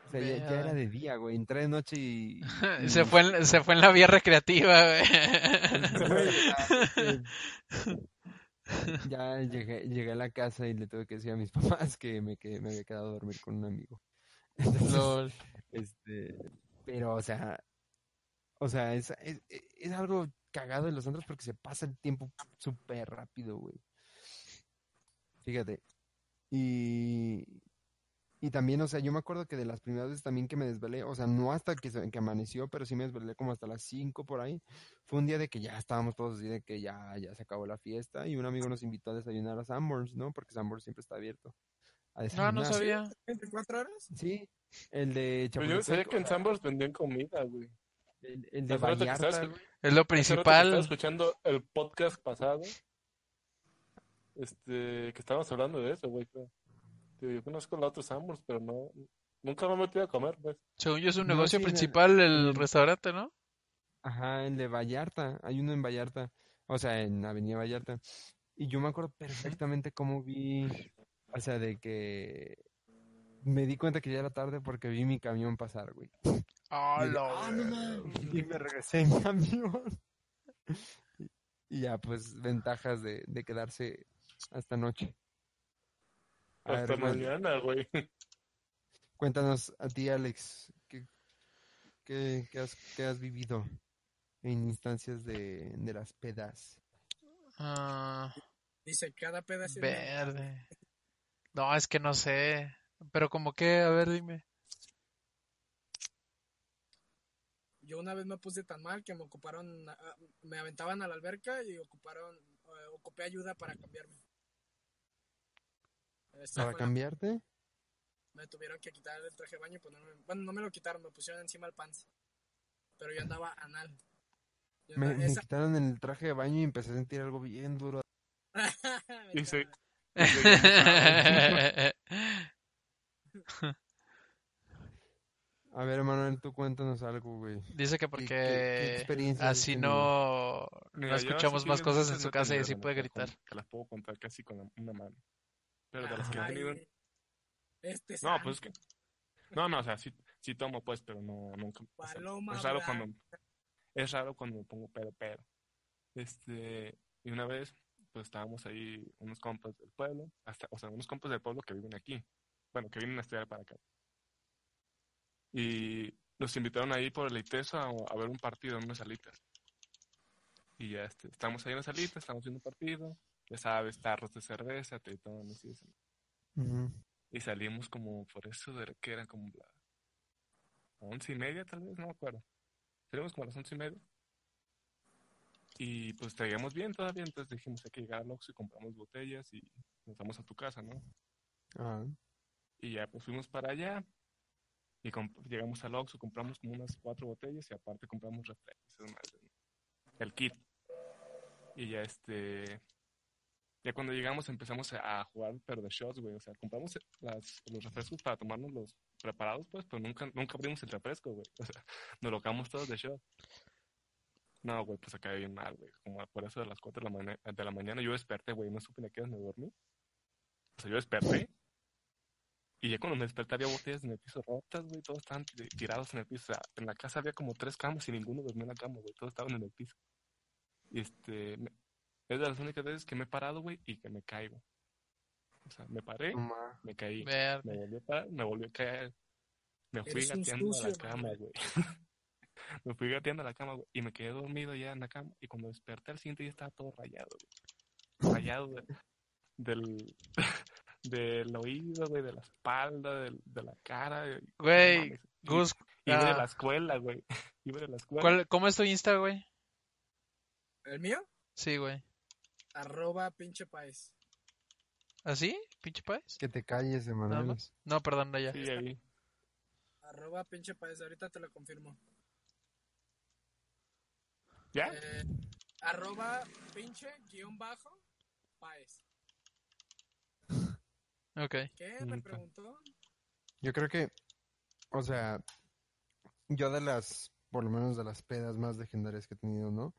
O sea, ya, ya era de día, güey. Entré de noche y... y- Se fue, en, se fue en la vía recreativa, güey. Ya, ya llegué, llegué a la casa y le tuve que decir a mis papás que me, que me había quedado a dormir con un amigo. Entonces. Este, pero, o sea, o sea, es, es, es algo cagado de los antros porque se pasa el tiempo súper rápido, güey. Fíjate. Y, y también, o sea, yo me acuerdo que de las primeras veces también que me desvelé, o sea, no hasta que, que amaneció, pero sí me desvelé como hasta las 5 por ahí. Fue un día de que ya estábamos todos así, de que ya, ya se acabó la fiesta y un amigo nos invitó a desayunar a Sanborns, ¿no? Porque Sanborns siempre está abierto. A No, no sabía. ¿24 horas? Sí, el de Pero yo sabía Chapultepec, que en Sambors vendían comida, güey. el, el de Vallarta, estás- güey. Es lo que Estaba principal. escuchando el podcast pasado. Este, que estábamos hablando de eso, güey. yo conozco los otros Sambors, pero no. Nunca me he metido a comer, pues. Según yo es un No, negocio sí, el- principal el el- restaurante, ¿no? Ajá, el de Vallarta. Hay uno en Vallarta. O sea, en Avenida Vallarta. Y yo me acuerdo perfectamente cómo vi, o sea, de que me di cuenta que ya era tarde porque vi mi camión pasar, güey. Ah, Y "Ah, me regresé en camión. Y- ya, pues, ventajas de, de quedarse hasta noche. A Hasta mañana, güey. cuéntanos a ti, Alex, ¿qué, qué, qué has, qué has vivido en instancias de, de las pedas? Ah, Dice, cada pedazo. verde. No, es que no sé. Pero como que, a ver, dime. Yo una vez me puse tan mal que me ocuparon, ah, me aventaban a la alberca y ocuparon, eh, ocupé ayuda para cambiarme. ¿Para la- cambiarte? me tuvieron que quitar el traje de baño y ponerme, bueno, no me lo quitaron, me pusieron encima el pants. Pero yo andaba anal. Yo Me, andaba- me esa- quitaron el traje de baño y empecé a sentir algo bien duro. Y se-. A ver, Manuel, tú cuéntanos algo, güey. Dice que ¿Qué- qué- qué porque así no, Mira, no escuchamos sí más cosas en su casa y así puede gritar. Que las puedo contar casi con la- una mano. Pero de las que he tenido. Este No, pues es que. No, no, o sea, sí, sí tomo, pues, pero no, nunca. o sea, Paloma es raro cuando. Es raro cuando me pongo pedo, pero. Este. Y una vez, pues estábamos ahí, unos compas del pueblo, hasta, o sea, unos compas del pueblo que viven aquí. Bueno, que vienen a estudiar para acá. Y nos invitaron ahí por el ITESO a, a ver un partido en unas salitas. Y ya, este, estamos ahí en la salita, estamos viendo un partido. Ya sabes, tarros de cerveza, tritones y eso. Ujú. Y salimos como por eso de que eran como las once y media, tal vez, no me acuerdo. Salimos como a las once y media. Y pues traíamos bien todavía, entonces dijimos hay que llegar al Oxxo y compramos botellas y nos vamos a tu casa, ¿no? Ah, Y ya pues fuimos para allá y llegamos al Oxxo, compramos como unas cuatro botellas y aparte compramos refrescos, ¿no? el kit. Y ya este, ya cuando llegamos empezamos a jugar pero de shots, güey, o sea, compramos las, los refrescos para tomarnos los preparados, pues, pero nunca, nunca abrimos el refresco, güey, o sea, nos lo acabamos todos de shot. No, güey, pues acabé bien mal, güey, como por eso de las 4 de la, mañana, de la mañana yo desperté, güey, no supe ni a qué me dormí. O sea, yo desperté y ya cuando me desperté había botellas en el piso rotas, güey, todos estaban ti- tirados en el piso. O sea, en la casa había como tres camas y ninguno dormía en la cama, güey, todos estaban en el piso. Y este, me- es de las únicas veces que me he parado, güey, y que me caigo. O sea, me paré, ma. me caí, me volví a parar, me volví a caer. Me fui gateando a la cama, güey. me fui gateando a la cama, güey, y me quedé dormido ya en la cama. Y cuando desperté al siguiente día estaba todo rayado, güey. Rayado de- del, del oído, güey, de la espalda, del- de, la cara. no Güey, mames. Y- Gus, Iba de ah, la escuela, güey. Iba de la escuela. ¿cuál- ¿cómo es tu Insta, güey? ¿El mío? Sí, güey. Arroba pinche país. ¿Así? ¿Pinche país? Que te calles, Emanuel. No, perdón, no, ya. Sí, ahí. Arroba pinche país. Ahorita te lo confirmo. ¿Ya? Eh, arroba pinche guion bajo país. Ok. ¿Qué? ¿Me preguntó? Yo creo que, o sea, yo de las, por lo menos de las pedas más legendarias que he tenido, ¿no?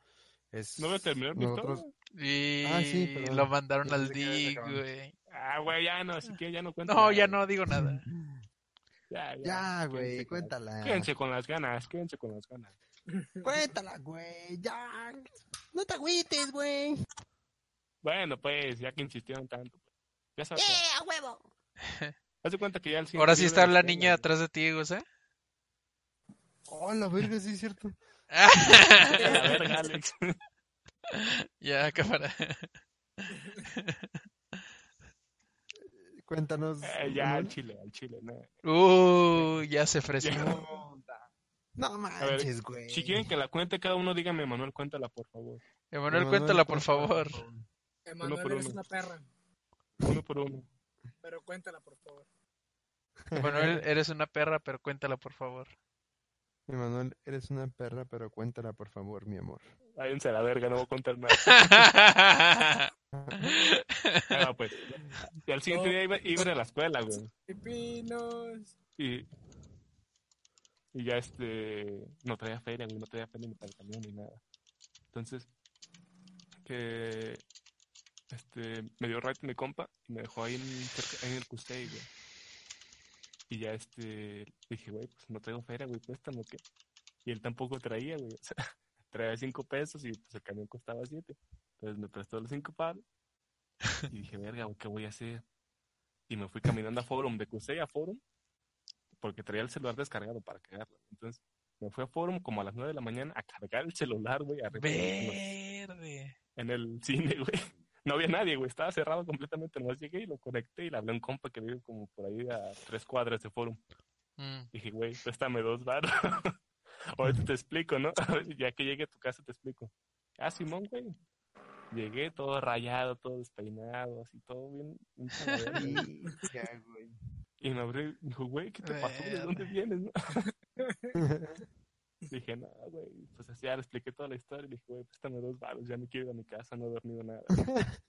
Es ¿No voy a terminar mi nosotros? Y Ah, sí, perdón. lo mandaron al ya DIG, güey. Ah, güey, ya no, así que ya no cuento No, nada, ya güey. no digo nada. Ya, Ya, güey, quédense con las- cuéntala. Quédense con las ganas, quédense con las ganas. Cuéntala, güey, ya. No te agüites, güey. Bueno, pues, ya que insistieron tanto. Pues. Ya sabes. ¡Eh, a huevo! Haz de cuenta que ya el Ahora sí está la niña atrás de ti, José. Oh, la verga, sí es cierto. La verga, Alex. ya, cámara. Cuéntanos. Eh, ya, al chile, al chile. No. Uh, ya se ofreció. No manches, güey. Si quieren que la cuente, cada uno dígame, Manuel, cuéntala, por favor. Emanuel, Emanuel, cuéntala, por favor. Emanuel, por eres uno. una perra. Uno por uno. Pero cuéntala, por favor. Emanuel, eres una perra, pero cuéntala, por favor. Emanuel, eres una perra, pero cuéntala, por favor, mi amor. Váyanse a la verga, no voy a contar nada. Ah, pues. Y al siguiente día iba, iba a ir a la escuela, güey. Pipinos. Y, y ya este, no traía feria, no traía feria ni para el camión ni nada. Entonces, que, este, me dio ride mi compa y me dejó ahí en, cerca- ahí en el Custey, güey. Y ya este, dije, güey, pues no traigo feria, güey, préstame, ¿o qué? Y él tampoco traía, güey, o sea, traía cinco pesos y pues el camión costaba siete. Entonces me prestó los cinco palos y dije, verga, ¿qué voy a hacer? Y me fui caminando a Forum, de Custey a Forum, porque traía el celular descargado para cargarlo. Entonces me fui a Forum como a las 9 de la mañana a cargar el celular, güey, los- Verde. en el cine, güey. No había nadie, güey, estaba cerrado completamente. Nomás llegué y lo conecté y le hablé a un compa que vive como por ahí a tres cuadras de Forum. Mm. Dije, güey, préstame dos baros. Ahorita te explico, ¿no? ya que llegue a tu casa te explico. Ah, Simón, güey. Llegué todo rayado, todo despeinado, así todo bien. ya, güey. Y me abrió y dijo, güey, ¿qué te pasó? ¿De dónde vienes? no?" Dije, no, güey. Pues así ya le expliqué toda la historia y dije, güey, préstame dos baros, ya me quiero ir a mi casa, no he dormido nada.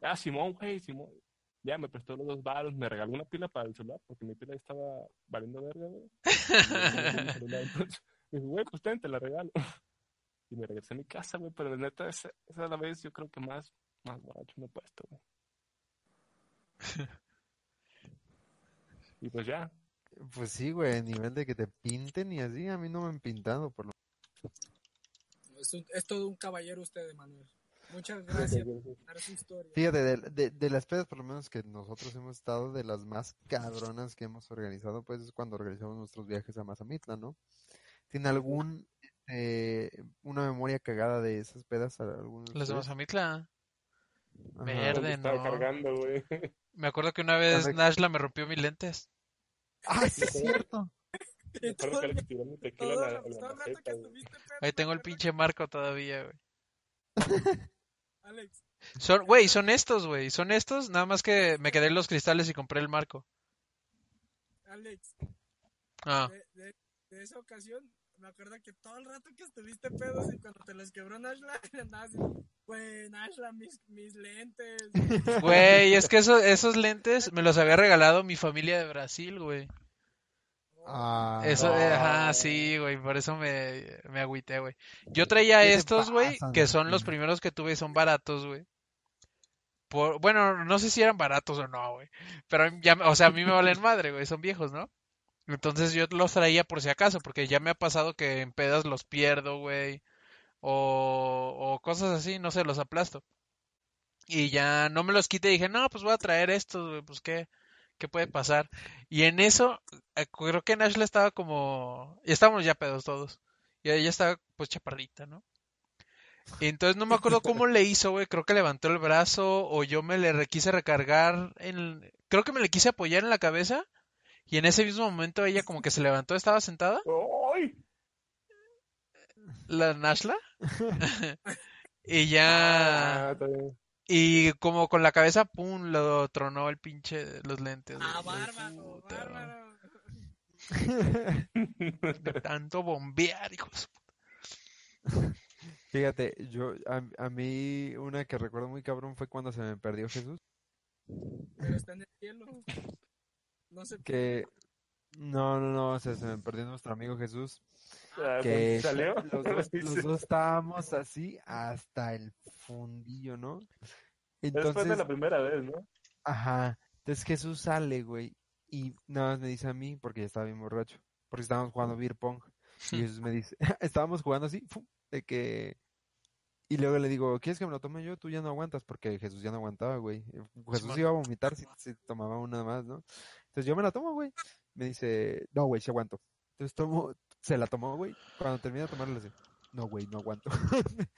ah, Simón, güey, Simón. Ya me prestó los dos baros, me regaló una pila para el celular porque mi pila estaba valiendo verga, güey. Me dijo, güey, pues ten, te la regalo. Y me regresé a mi casa, güey, pero neta, esa, esa es la vez yo creo que más, más borracho me he puesto, güey. Y pues ya, Pues sí, güey, a nivel de que te pinten y así, a mí no me han pintado, por lo Es, un- es todo un caballero usted, Emanuel. Muchas gracias por contar su historia. Fíjate, de, de, de las pedas por lo menos que nosotros hemos estado, de las más cabronas que hemos organizado, pues es cuando organizamos nuestros viajes a Mazamitla, ¿no? ¿Tiene algún, eh, una memoria cagada de esas pedas? ¿Alguno de? Mazamitla. Verde, estaba no. cargando, güey. Me acuerdo que una vez Perfecto. Nashla me rompió mis lentes. ¡Ah, sí es cierto! Me acuerdo que tequila a la, a la maceta, güey. Ahí tengo el ¿te acuerdas, pinche marco todavía, güey. Alex, Son, güey, son estos, güey. Son estos, nada más que me quedé en los cristales y compré el marco. Alex, Ah, de, de- de esa ocasión, me acuerdo que todo el rato que estuviste pedos y cuando te los quebró Nashla, andabas güey, Nashla, mis, mis lentes. güey, es que esos, esos lentes me los había regalado mi familia de Brasil, güey. Ah, Eso, eh, ajá, sí, güey, por eso me, me agüité, güey. Yo traía ¿Qué te estos, güey, que son los primeros que tuve y son baratos, güey. Por, bueno, no sé si eran baratos o no, güey. Pero ya, o sea, a mí me valen madre, güey, son viejos, ¿no? Entonces yo los traía por si acaso, porque ya me ha pasado que en pedas los pierdo, güey. O, o cosas así, no sé, los aplasto. Y ya no me los quité y dije, no, pues voy a traer estos, güey, pues qué, qué puede pasar. Y en eso, eh, creo que Nashla estaba como, ya estábamos ya pedos todos. Y ella estaba pues chaparrita, ¿no? Y entonces no me acuerdo cómo le hizo, güey, creo que levantó el brazo o yo me le quise recargar en, creo que me le quise apoyar en la cabeza. Y en ese mismo momento ella como que se levantó, estaba sentada, ¡Ay! la Nashla. y ya... Ah. Y como con la cabeza, pum, lo tronó el pinche los lentes. Ah, bárbaro, bárbaro. De tanto bombear, hijos. Fíjate, yo, a, a mí una que recuerdo muy cabrón fue cuando se me perdió Jesús, Pero está en el cielo. No sé que, no, no, no, o sea, se me perdió nuestro amigo Jesús, Ah, que ¿Salió? los dos, los dos estábamos así hasta el fundillo, ¿no? Después de Entonces, la primera vez, ¿no? ajá, entonces Jesús sale, güey, Y nada más me dice a mí, porque ya estaba bien borracho, porque estábamos jugando beer pong. Y Jesús me dice, estábamos jugando así, de que... Y luego le digo, ¿quieres que me lo tome yo? Tú ya no aguantas, porque Jesús ya no aguantaba, güey. Jesús iba a vomitar si, si tomaba una más, ¿no? Entonces yo me la tomo, güey. Me dice, no, güey, sí aguanto. Entonces tomo, se la tomó, güey. Cuando termina de tomarla, le dice, no, güey, no aguanto.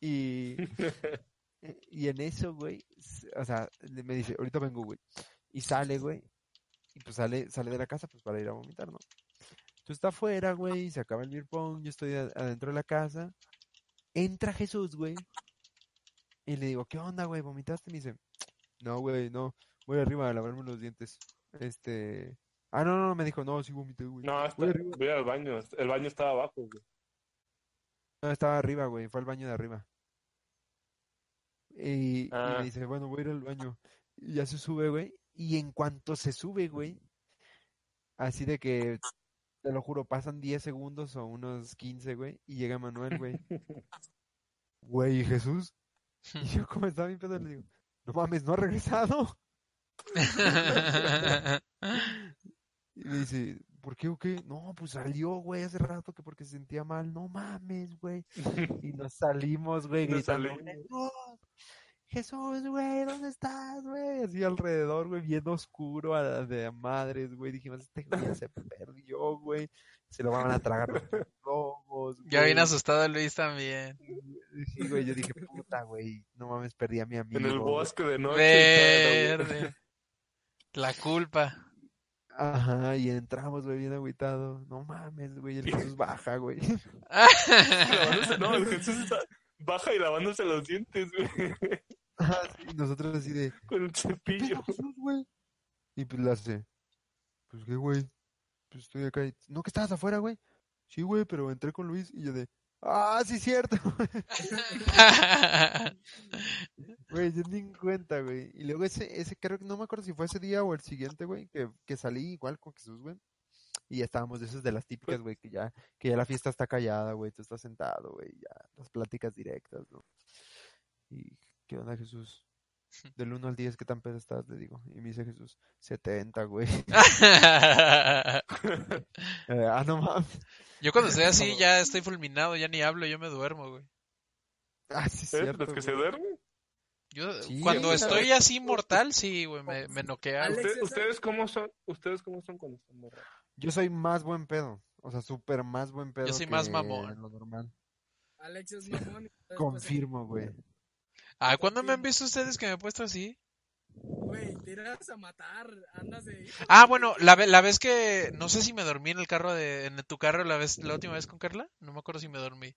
y, y en eso, güey, o sea, me dice, ahorita vengo, güey. Y sale, güey. Y pues sale, sale de la casa, pues para ir a vomitar, ¿no? Entonces está afuera, güey, se acaba el beer yo estoy adentro de la casa. Entra Jesús, güey. Y le digo, ¿qué onda, güey? ¿Vomitaste? Me dice, no, güey, no. Voy arriba a lavarme los dientes. Este... Ah, no, no, no, me dijo, no, sí vomité, güey. No, está, Voy voy al baño. El baño estaba abajo, güey. No, estaba arriba, güey. Fue al baño de arriba. Y, y Ah. me dice, bueno, voy a ir al baño. Y ya se sube, güey. Y en cuanto se sube, güey, así de que, te lo juro, pasan 10 segundos o unos 15, güey, y llega Manuel, güey. Güey, ¿y Jesús? Y yo, como estaba bien pedo, le digo, no mames, ¿no ha regresado? Y me dice, ¿por qué o qué? No, pues salió, güey, hace rato que porque se sentía mal. No mames, güey. Y nos salimos, güey, Nos gritando, salimos. "Jesús, Jesús, güey, ¿dónde estás, güey? Así alrededor, güey, bien oscuro a la de madres, güey. Dijimos, este güey ya se perdió, güey. Se lo van a tragar los lobos, Ya güey". bien asustado Luis también. Sí, güey, yo dije, puta, güey, no mames, perdí a mi amigo. En el güey". bosque de noche. Verde. La culpa. Ajá, y entramos, güey, bien agüitado. No mames, güey, el Jesús baja, güey. Lavándose- no, el Jesús está baja y lavándose los dientes, güey. Ajá, sí, y nosotros así de, Con el ¿Qué cepillo. pedo, Jesús, güey? Y pues le hace, pues qué, güey, pues estoy acá. y- ¿No que estabas afuera, güey? Sí, güey, pero entré con Luis y yo de, ah, sí, cierto. Güey, yo ni en cuenta, güey. Y luego ese, ese, creo que no me acuerdo si fue ese día o el siguiente, güey, que, que salí igual con Jesús, güey. Y ya estábamos de esos de las típicas, güey, que ya, que ya la fiesta está callada, güey, tú estás sentado, güey, ya, las pláticas directas, ¿no? Y, ¿qué onda, Jesús? Del 1 al 10, ¿qué tan pedo estás? Le digo. Y me dice Jesús, 70, güey. Eh, ah, no mames. Yo cuando estoy así ya estoy fulminado, ya ni hablo, yo me duermo, güey. Ah, sí, ¿Eres de cierto, los que se duermen? Yo Sí, cuando estoy así mortal, sí, güey, me, me noquea. güey. Alex, ¿Usted- esa- ¿Ustedes cómo son? ¿Ustedes cómo son cuando están borrachos? Yo soy más buen pedo. O sea, súper más buen pedo. soy más mamón. Lo normal. Alex es mamón. y después, Confirmo, güey. Ah, ¿cuándo me han visto ustedes que me he puesto así? Güey, tiras a matar, andas de... Ah, bueno, la, ve- la vez que, no sé si me dormí en el carro de, en tu carro la vez, la última vez con Carla, no me acuerdo si me dormí.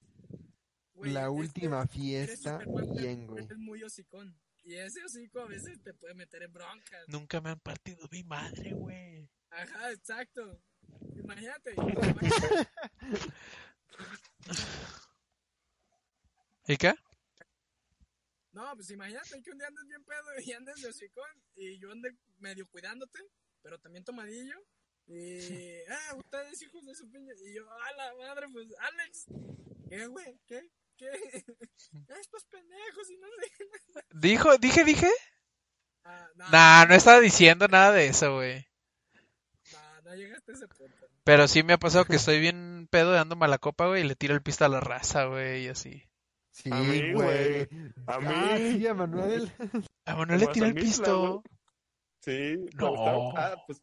Güey, La es última fiesta, bien, güey. Eres muy hocicón. Y ese hocico a veces te puede meter en broncas. Nunca me han partido mi madre, güey. Ajá, exacto. Imagínate. ¿Y qué? No, pues imagínate que un día andes bien pedo y andes de hocicón y yo ande medio cuidándote, pero también tomadillo. Y, ah, ustedes hijos de su piña. Y yo, a la madre, pues, Alex. ¿Qué, güey? ¿Qué? ¿Qué? Estos pendejos y no sé. ¿Dijo, dije, dije? Ah, no, Nah, no estaba diciendo nada de eso, güey. no, no llegaste a ese punto. Pero sí me ha pasado que estoy bien pedo dando mala copa, güey, y le tiro el pista a la raza, güey, y así. Sí, A mí, güey. A mí. Ah, sí, a Manuel. A Manuel le a el pisto. Sí. No. estaba- Ah, pues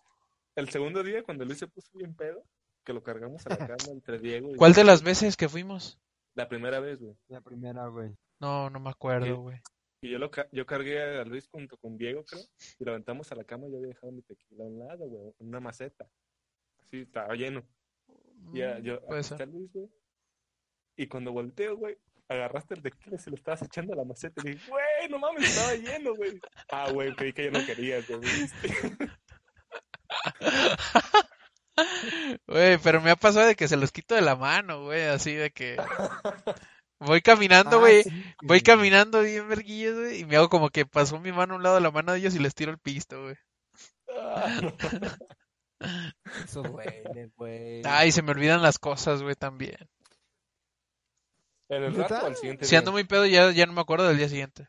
el segundo día cuando Luis se puso bien pedo, que lo cargamos a la cama entre Diego y... ¿Cuál de las veces que fuimos? La primera vez, güey. La primera, güey. No, no me acuerdo, güey. Y yo, lo ca- yo cargué a Luis junto con Diego, creo, y lo aventamos a la cama y yo había dejado mi tequila a un lado, güey, en una maceta. Así, estaba lleno. Y ya, yo, Puede aquí ser. está Luis, güey. Y cuando volteo, güey, agarraste el tequila y se lo estabas echando a la maceta. Y dije, güey, no mames, estaba lleno, güey. Ah, güey, creí que ya no querías, güey. Güey, pero me ha pasado de que se los quito de la mano, güey, así de que... Voy caminando, Ah, güey. sí, Voy caminando bien verguillos, güey, y me hago como que pasó mi mano a un lado de la mano de ellos y les tiro el pisto, güey. Ah, no. Eso duele, güey. Ay, se me olvidan las cosas, güey, también. ¿En el rato o al siguiente Si día? ando muy pedo, ya, ya no me acuerdo del día siguiente.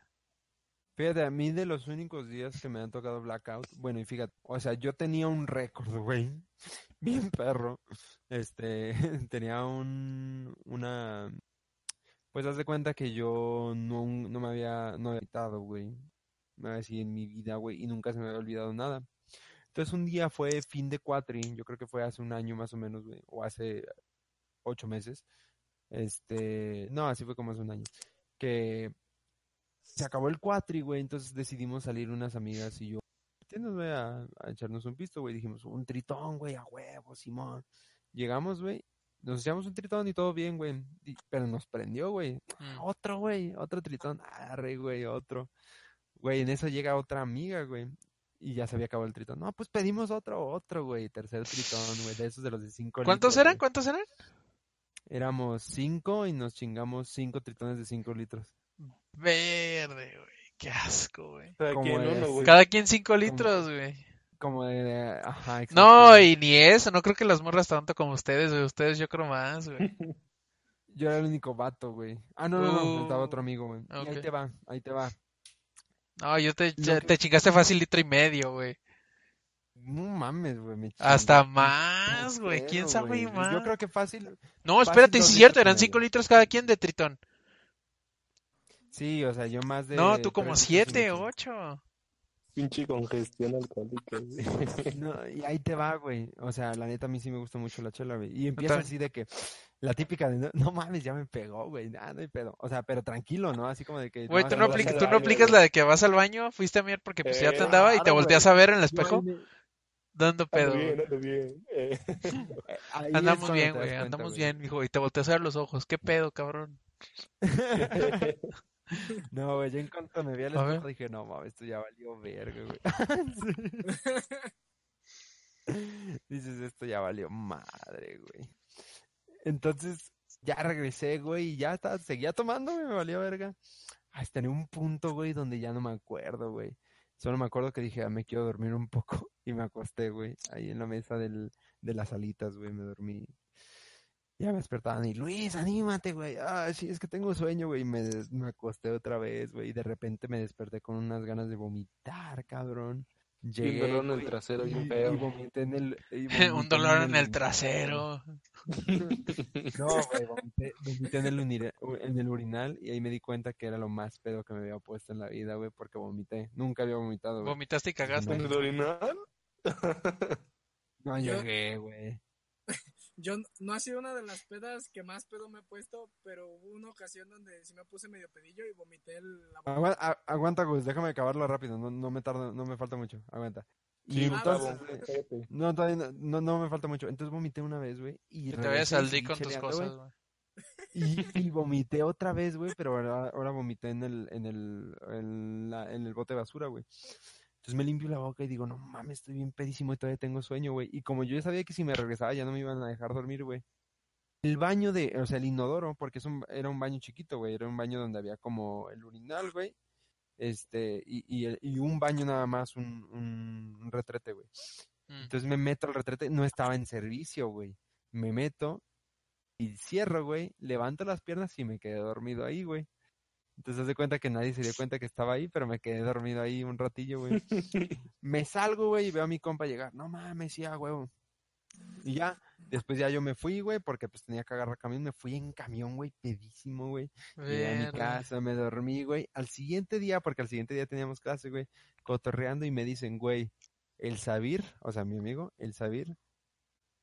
Fíjate, a mí de los únicos días que me han tocado blackout, bueno, y fíjate, o sea, yo tenía un récord, güey, bien perro. Este, tenía un, una, pues haz de cuenta que yo no, no me había, no había editado, güey, me había así en mi vida, güey, y nunca se me había olvidado nada. Entonces un día fue fin de cuatri, yo creo que fue hace un año más o menos, güey, o hace ocho meses. Este, no, así fue como hace un año. Que se acabó el cuatri, güey, entonces decidimos salir unas amigas y yo, nos güey, a, a, echarnos un pisto, güey. Dijimos, un tritón, güey, a huevo, Simón. Llegamos, güey, nos echamos un tritón y todo bien, güey. Pero nos prendió, güey. Mm. Otro, güey, otro tritón. Arre, güey, otro. Güey, en eso llega otra amiga, güey. Y ya se había acabado el tritón. No, pues pedimos otro, otro, güey. Tercer tritón, güey. De esos de los de cinco ¿Cuántos litros, eran? güey. ¿Cuántos eran? Éramos cinco y nos chingamos cinco tritones de cinco litros. Verde, güey. Qué asco, güey. Cada Como quien es. uno, güey. Cada quien cinco litros, güey. Como de... Ajá, exacto. No, y ni eso. No creo que las morras tanto como ustedes, güey. Ustedes yo creo más, güey. Yo era el único vato, güey. Ah, no, no, no. Uh, Estaba otro amigo, güey. Ahí te va, ahí te va. No, yo te, Lo ya- que- te chingaste fácil litro y medio, güey. No mames, güey. Hasta más, güey. ¿Quién sabe güey, más? Yo creo que fácil. No, espérate, es cierto. Eran medio. cinco litros cada quien de tritón. Sí, o sea, yo más de. No, tú como tres litros y siete, mucho. ocho. Pinche congestión alcohólica, güey. No, y ahí te va, güey. O sea, la neta a mí sí me gusta mucho la chela, güey. Y empieza así de que la típica de no, no mames, ya me pegó, güey. Nada, no hay pedo. O sea, pero tranquilo, ¿no? Así como de que. Güey, no, tú no, no, aplicas, tú no aplicas la de que vas al baño, fuiste a mirar porque pues ya te Eh, andaba y te volteas güey. a ver en el no, espejo me- dando pedo. Ando bien, güey. ando bien. Eh, eh, Andamos bien, te das güey, cuenta, andamos güey. bien, mijo. Y te volteas a ver los ojos. ¿Qué pedo, cabrón? No, güey, yo en cuanto me vi al espejo dije, no mames, esto ya valió verga, güey. Dices, esto ya valió madre, güey. Entonces, ya regresé, güey, y ya estaba, seguía tomando, me valió verga. Hasta en un punto, güey, donde ya no me acuerdo, güey. Solo me acuerdo que dije, ah, me quiero dormir un poco. Y me acosté, güey, ahí en la mesa del, de las alitas, güey, me dormí. Ya me despertaban y, Luis, anímate, güey. Ah, sí, es que tengo sueño, güey. y Me, me acosté otra vez, güey. Y de repente me desperté con unas ganas de vomitar, cabrón. Llegué, dolor en el trasero, bien y- feo. Y vomité en el... y Un dolor en el urinal, trasero. No, güey, vomité, vomité en el, unire- en el urinal y ahí me di cuenta que era lo más pedo que me había puesto en la vida, güey, porque vomité. Nunca había vomitado, güey. Vomitaste y cagaste. ¿En el orinal? No Yo- llegué, güey. Yo no ha sido una de las pedas que más pedo me he puesto, pero hubo una ocasión donde sí me puse medio pedillo y vomité el, la Agua- a- aguanta, Gus, déjame acabarlo rápido, no, no me tarda, no me falta mucho, aguanta. Y Sí, entonces, no, todavía no, no, no me falta mucho. Entonces vomité una vez, güey, y Que te vayas regresé al D con tus cheleando, cosas, güey, güey. Y, y vomité otra vez, güey, pero ahora, ahora vomité en el, en el, en la- en el bote de basura, güey. Entonces me limpio la boca y digo, no mames, estoy bien pedísimo y todavía tengo sueño, güey. Y como yo ya sabía que si me regresaba ya no me iban a dejar dormir, güey. El baño de, o sea, el inodoro, porque es un, era un baño chiquito, güey. Era un baño donde había como el urinal, güey. Este, y, y, un baño nada más, un, un, un retrete, güey. Mm. Entonces me meto al retrete, no estaba en servicio, güey. Me meto y cierro, güey, levanto las piernas y me quedé dormido ahí, güey. Entonces de cuenta que nadie se dio cuenta que estaba ahí, pero me quedé dormido ahí un ratillo, güey. Me salgo, güey, y veo a mi compa llegar. No mames, sí, a huevo. Y ya, después ya yo me fui, güey, porque pues tenía que agarrar camión. Me fui en camión, güey, pedísimo, güey. Llegué a mi casa, me dormí, güey. Al siguiente día, porque al siguiente día teníamos clase, güey, cotorreando y me dicen, güey, el Sabir, o sea, mi amigo, el Sabir,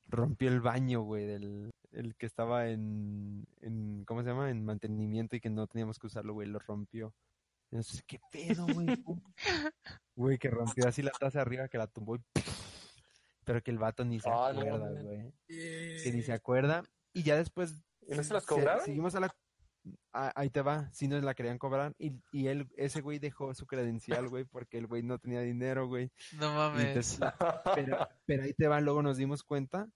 rompió el baño, güey, del el que estaba en, en, ¿cómo se llama? En mantenimiento y que no teníamos que usarlo, güey, lo rompió. Entonces, ¿qué pedo, güey? Güey, que rompió así la taza arriba, que la tumbó y Pero que el vato ni se Ah, acuerda, güey. Y- Que ni se acuerda. Y ya después ¿Y no se las se- cobraron? seguimos a la. Ah, ahí te va, si nos la querían cobrar. Y, y él, ese güey dejó su credencial, güey, porque el güey no tenía dinero, güey. No mames. entonces, pero, pero ahí te va, luego nos dimos cuenta.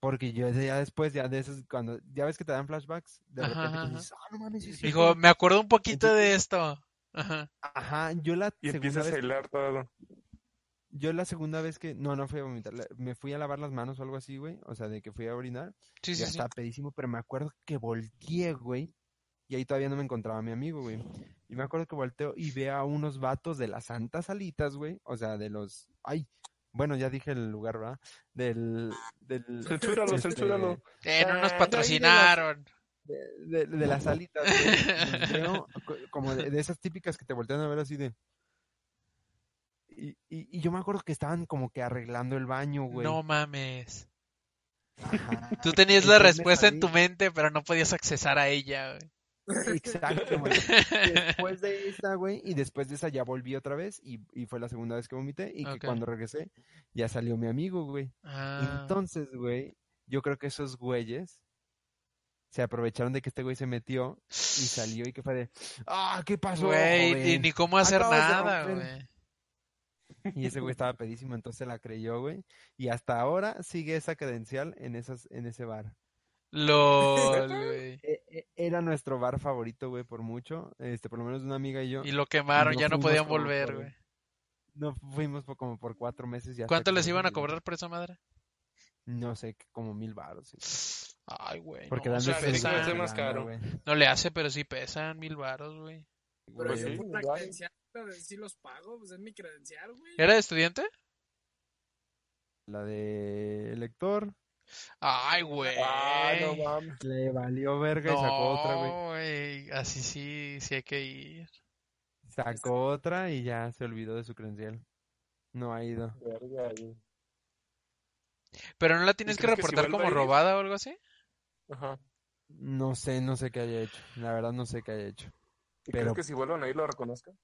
Porque yo ya después, ya de esos, cuando, ya ves que te dan flashbacks, de Ajá, repente ajá. dices, ah, no mames, sí Dijo, cierto". me acuerdo un poquito Entonces- de esto. Ajá. Ajá, yo la Y segunda empiezas a vez, hilar todo. yo la segunda vez que, no, no fui a vomitar, me fui a lavar las manos o algo así, güey, o sea, de que fui a orinar, Sí, sí, ya sí. estaba pedísimo, pero me acuerdo que volteé, güey, y ahí todavía no me encontraba mi amigo, güey. Y me acuerdo que volteo y veo a unos vatos de las santas alitas, güey. O sea, de los... Ay, bueno, ya dije el lugar, ¿verdad? Del... del Censúralo, este, censúralo. Eh, no nos Ah, patrocinaron. De, de- de las alitas, co- como de, de esas típicas que te voltean a ver así de... Y, y, y yo me acuerdo que estaban como que arreglando el baño, güey. No mames. Ajá. Tú tenías la respuesta en tu mente, pero no podías accesar a ella, güey. Exacto, güey. Después de esa, güey, y después de esa ya volví otra vez y, y fue la segunda vez que vomité y que cuando regresé ya salió mi amigo, güey. Ah, Entonces, güey, yo creo que esos güeyes se aprovecharon de que este güey se metió y salió y que fue de, ah, ¿qué pasó? güey, joven?" ni, cómo hacer Acabas nada, romper". güey. Y ese güey estaba pedísimo, entonces la creyó, güey. Y hasta ahora sigue esa credencial en esas, en ese bar. LOL, güey. E- e- Era nuestro bar favorito, güey, por mucho. Este, por lo menos una amiga y yo. Y lo quemaron, no ya no podían volver, güey. No fuimos por, como por cuatro meses ya. ¿Cuánto les iban a cobrar por esa madre? No sé, como mil baros. sí. Ay, güey. Porque no, de sea, pesan. es más caro. güey. No le hace, pero sí pesan mil varos, güey. Pero la igual. credencial, sí los pago, pues es mi credencial, güey. ¿Era de estudiante? La de lector Ay, güey. Ah, no mames. le valió verga y sacó otra, güey. No, güey. Así sí, sí hay que ir. Sacó otra y ya se olvidó de su credencial. No ha ido. Verga, güey. Pero no la tienes que crees que si reportar como robada o algo así. Ajá. No sé, no sé qué haya hecho. La verdad no sé qué haya hecho. ¿Y Pero- crees que si vuelvan a ir lo reconozcan?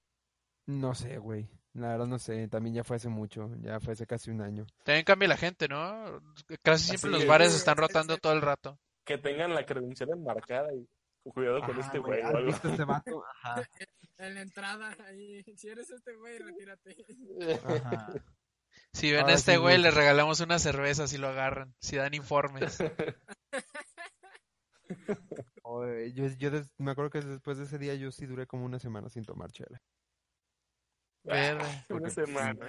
No sé, güey. La verdad no sé. También ya fue hace mucho. Ya fue hace casi un año. También cambia la gente, ¿no? Casi siempre Así los es. bares están rotando todo el rato. Que tengan la credencial enmarcada y cuidado con Ajá, este güey, güey o ¿has algo. este vato? Ajá. En la entrada, ahí. Si eres este güey, retírate. Ajá. Si ven Ahora a este sí, güey, les regalamos una cerveza si lo agarran, si dan informes. Oye, yo, yo des- me acuerdo que después de ese día yo sí duré como una semana sin tomar chela. Verde. Una semana.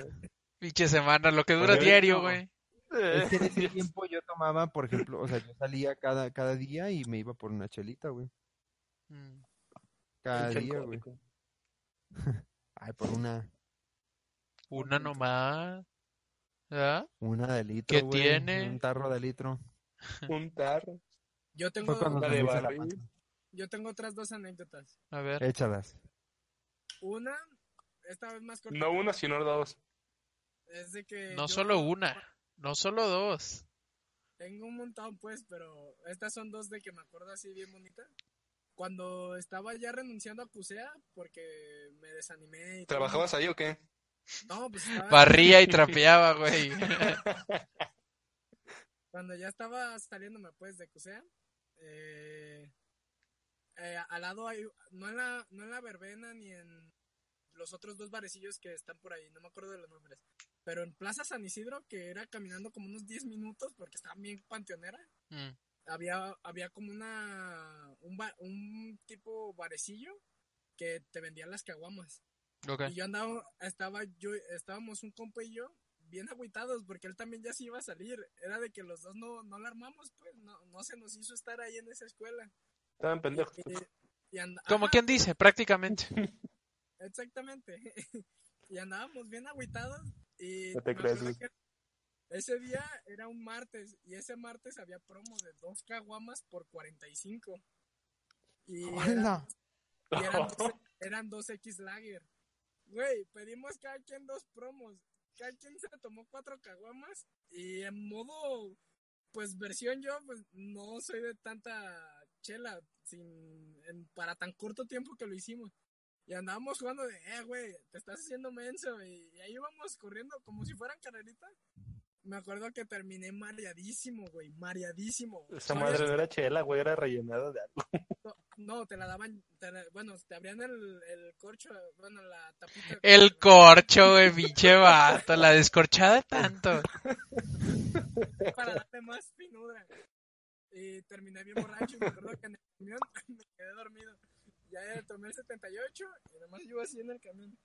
Pinche semana, lo que dura diario, güey. Es que en ese tiempo yo tomaba, por ejemplo, o sea, yo salía cada, cada día y me iba por una chelita, güey. Mm. Cada día, güey. Ay, por una, Una nomás. ¿Verdad? una de litro, ¿Qué güey, tiene? Un tarro de litro. Un tarro. Yo tengo, de yo tengo otras dos anécdotas. A ver. Échalas. Una, esta vez más corta, No una, sino dos. es de que No yo solo una, no solo dos. tengo un montón, pues, pero estas son dos de que me acuerdo así bien bonita. Cuando estaba ya renunciando a CUSEA, porque me desanimé y todo. ¿Trabajabas ahí o qué? No, pues estaba- Barría y trapeaba, güey. cuando ya estaba saliéndome pues de CUSEA, eh, eh, al lado hay, no en, la, no en la verbena ni en los otros dos barecillos que están por ahí, no me acuerdo de los nombres, pero en Plaza San Isidro, que era caminando como unos 10 minutos porque estaba bien panteonera, Mm. había, había como una, un, tipo barecillo que te vendían las caguamas. Ok. Y yo andaba, estaba yo, estábamos un compa y yo bien agüitados porque él también ya se iba a salir. Era de que los dos no, no la armamos, pues, no, no se nos hizo estar ahí en esa escuela. Estaban pendejos. Y, Como quien dice, prácticamente. Exactamente. y andábamos bien agüitados y No te que ese día era un martes y ese martes había promo de dos caguamas por 45. Y eran, ¡Hala! y eran, dos, eran dos X Lager. Güey, pedimos cada quien dos promos. Cada quien se tomó cuatro caguamas y en modo, pues versión yo, pues no soy de tanta chela sin, en- para tan corto tiempo que lo hicimos. Y andábamos jugando de, eh, güey, te estás haciendo menso. Y, y ahí íbamos corriendo como si fueran carreritas. Me acuerdo que terminé mareadísimo, güey, mareadísimo. Esa madre no era chela, güey, era rellenada de algo. no, no, te la daban, te la- bueno, te abrían el, el corcho, bueno, la tapita. El corcho, güey, pinche vato. La descorchada tanto. Para darle más finura. Y terminé bien borracho y me acuerdo que en el camión me quedé dormido. Ya tomé el 78 y nomás iba así en el camión.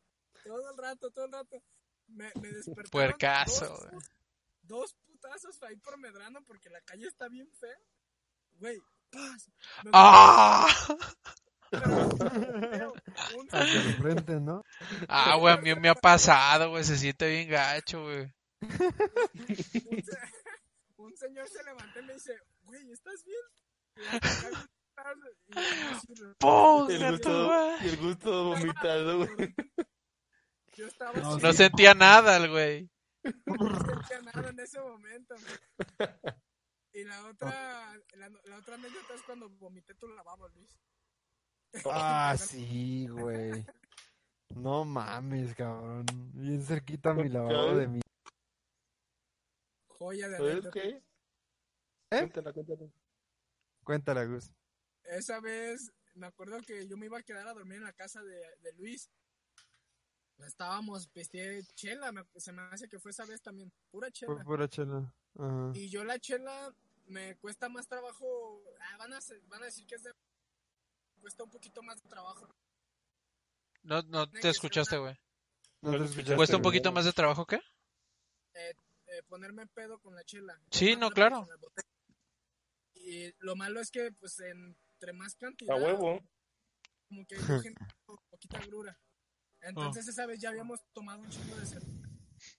Todo el rato, todo el rato. Me, me despertaron Puercaso, dos, güey. dos putazos ahí por Medrano porque la calle está bien fea. Güey, paz. ¡Ah! Frente, ¿no? Ah, güey, a mí me ha pasado, güey, se siente bien gacho, güey. un se- un señor se levantó y me dice, güey, ¿estás bien? El Ponga tu gusto, y el gusto vomitado, güey. Yo estaba No, así, No sentía nada el güey. no sentía nada en ese momento. Y la otra, la, la otra anécdota es cuando vomité tu lavabo, Luis. Ah, sí, güey. No mames, cabrón. Bien cerquita mi lavabo de mi. Joya de ¿Sabes anécdota. qué? ¿Eh? Cuéntala, cuéntala. Cuéntala, Gus. Esa vez me acuerdo que yo me iba a quedar a dormir en la casa de, de Luis. Estábamos, vesté chela, me- se me hace que fue esa vez también, pura chela. Fue pura chela. Ajá. Y yo la chela me cuesta más trabajo, ah, van, a, van a decir que es de... cuesta un poquito más de trabajo. No, no te escuchaste, güey. No te escuchaste, ¿Cuesta un poquito más de trabajo qué? Eh, eh, ponerme pedo con la chela. Sí, no, claro. Y lo malo es que, pues, entre más cantidad, A huevo. como que poquita grura. Entonces esa vez ya habíamos tomado un chingo de cerveza.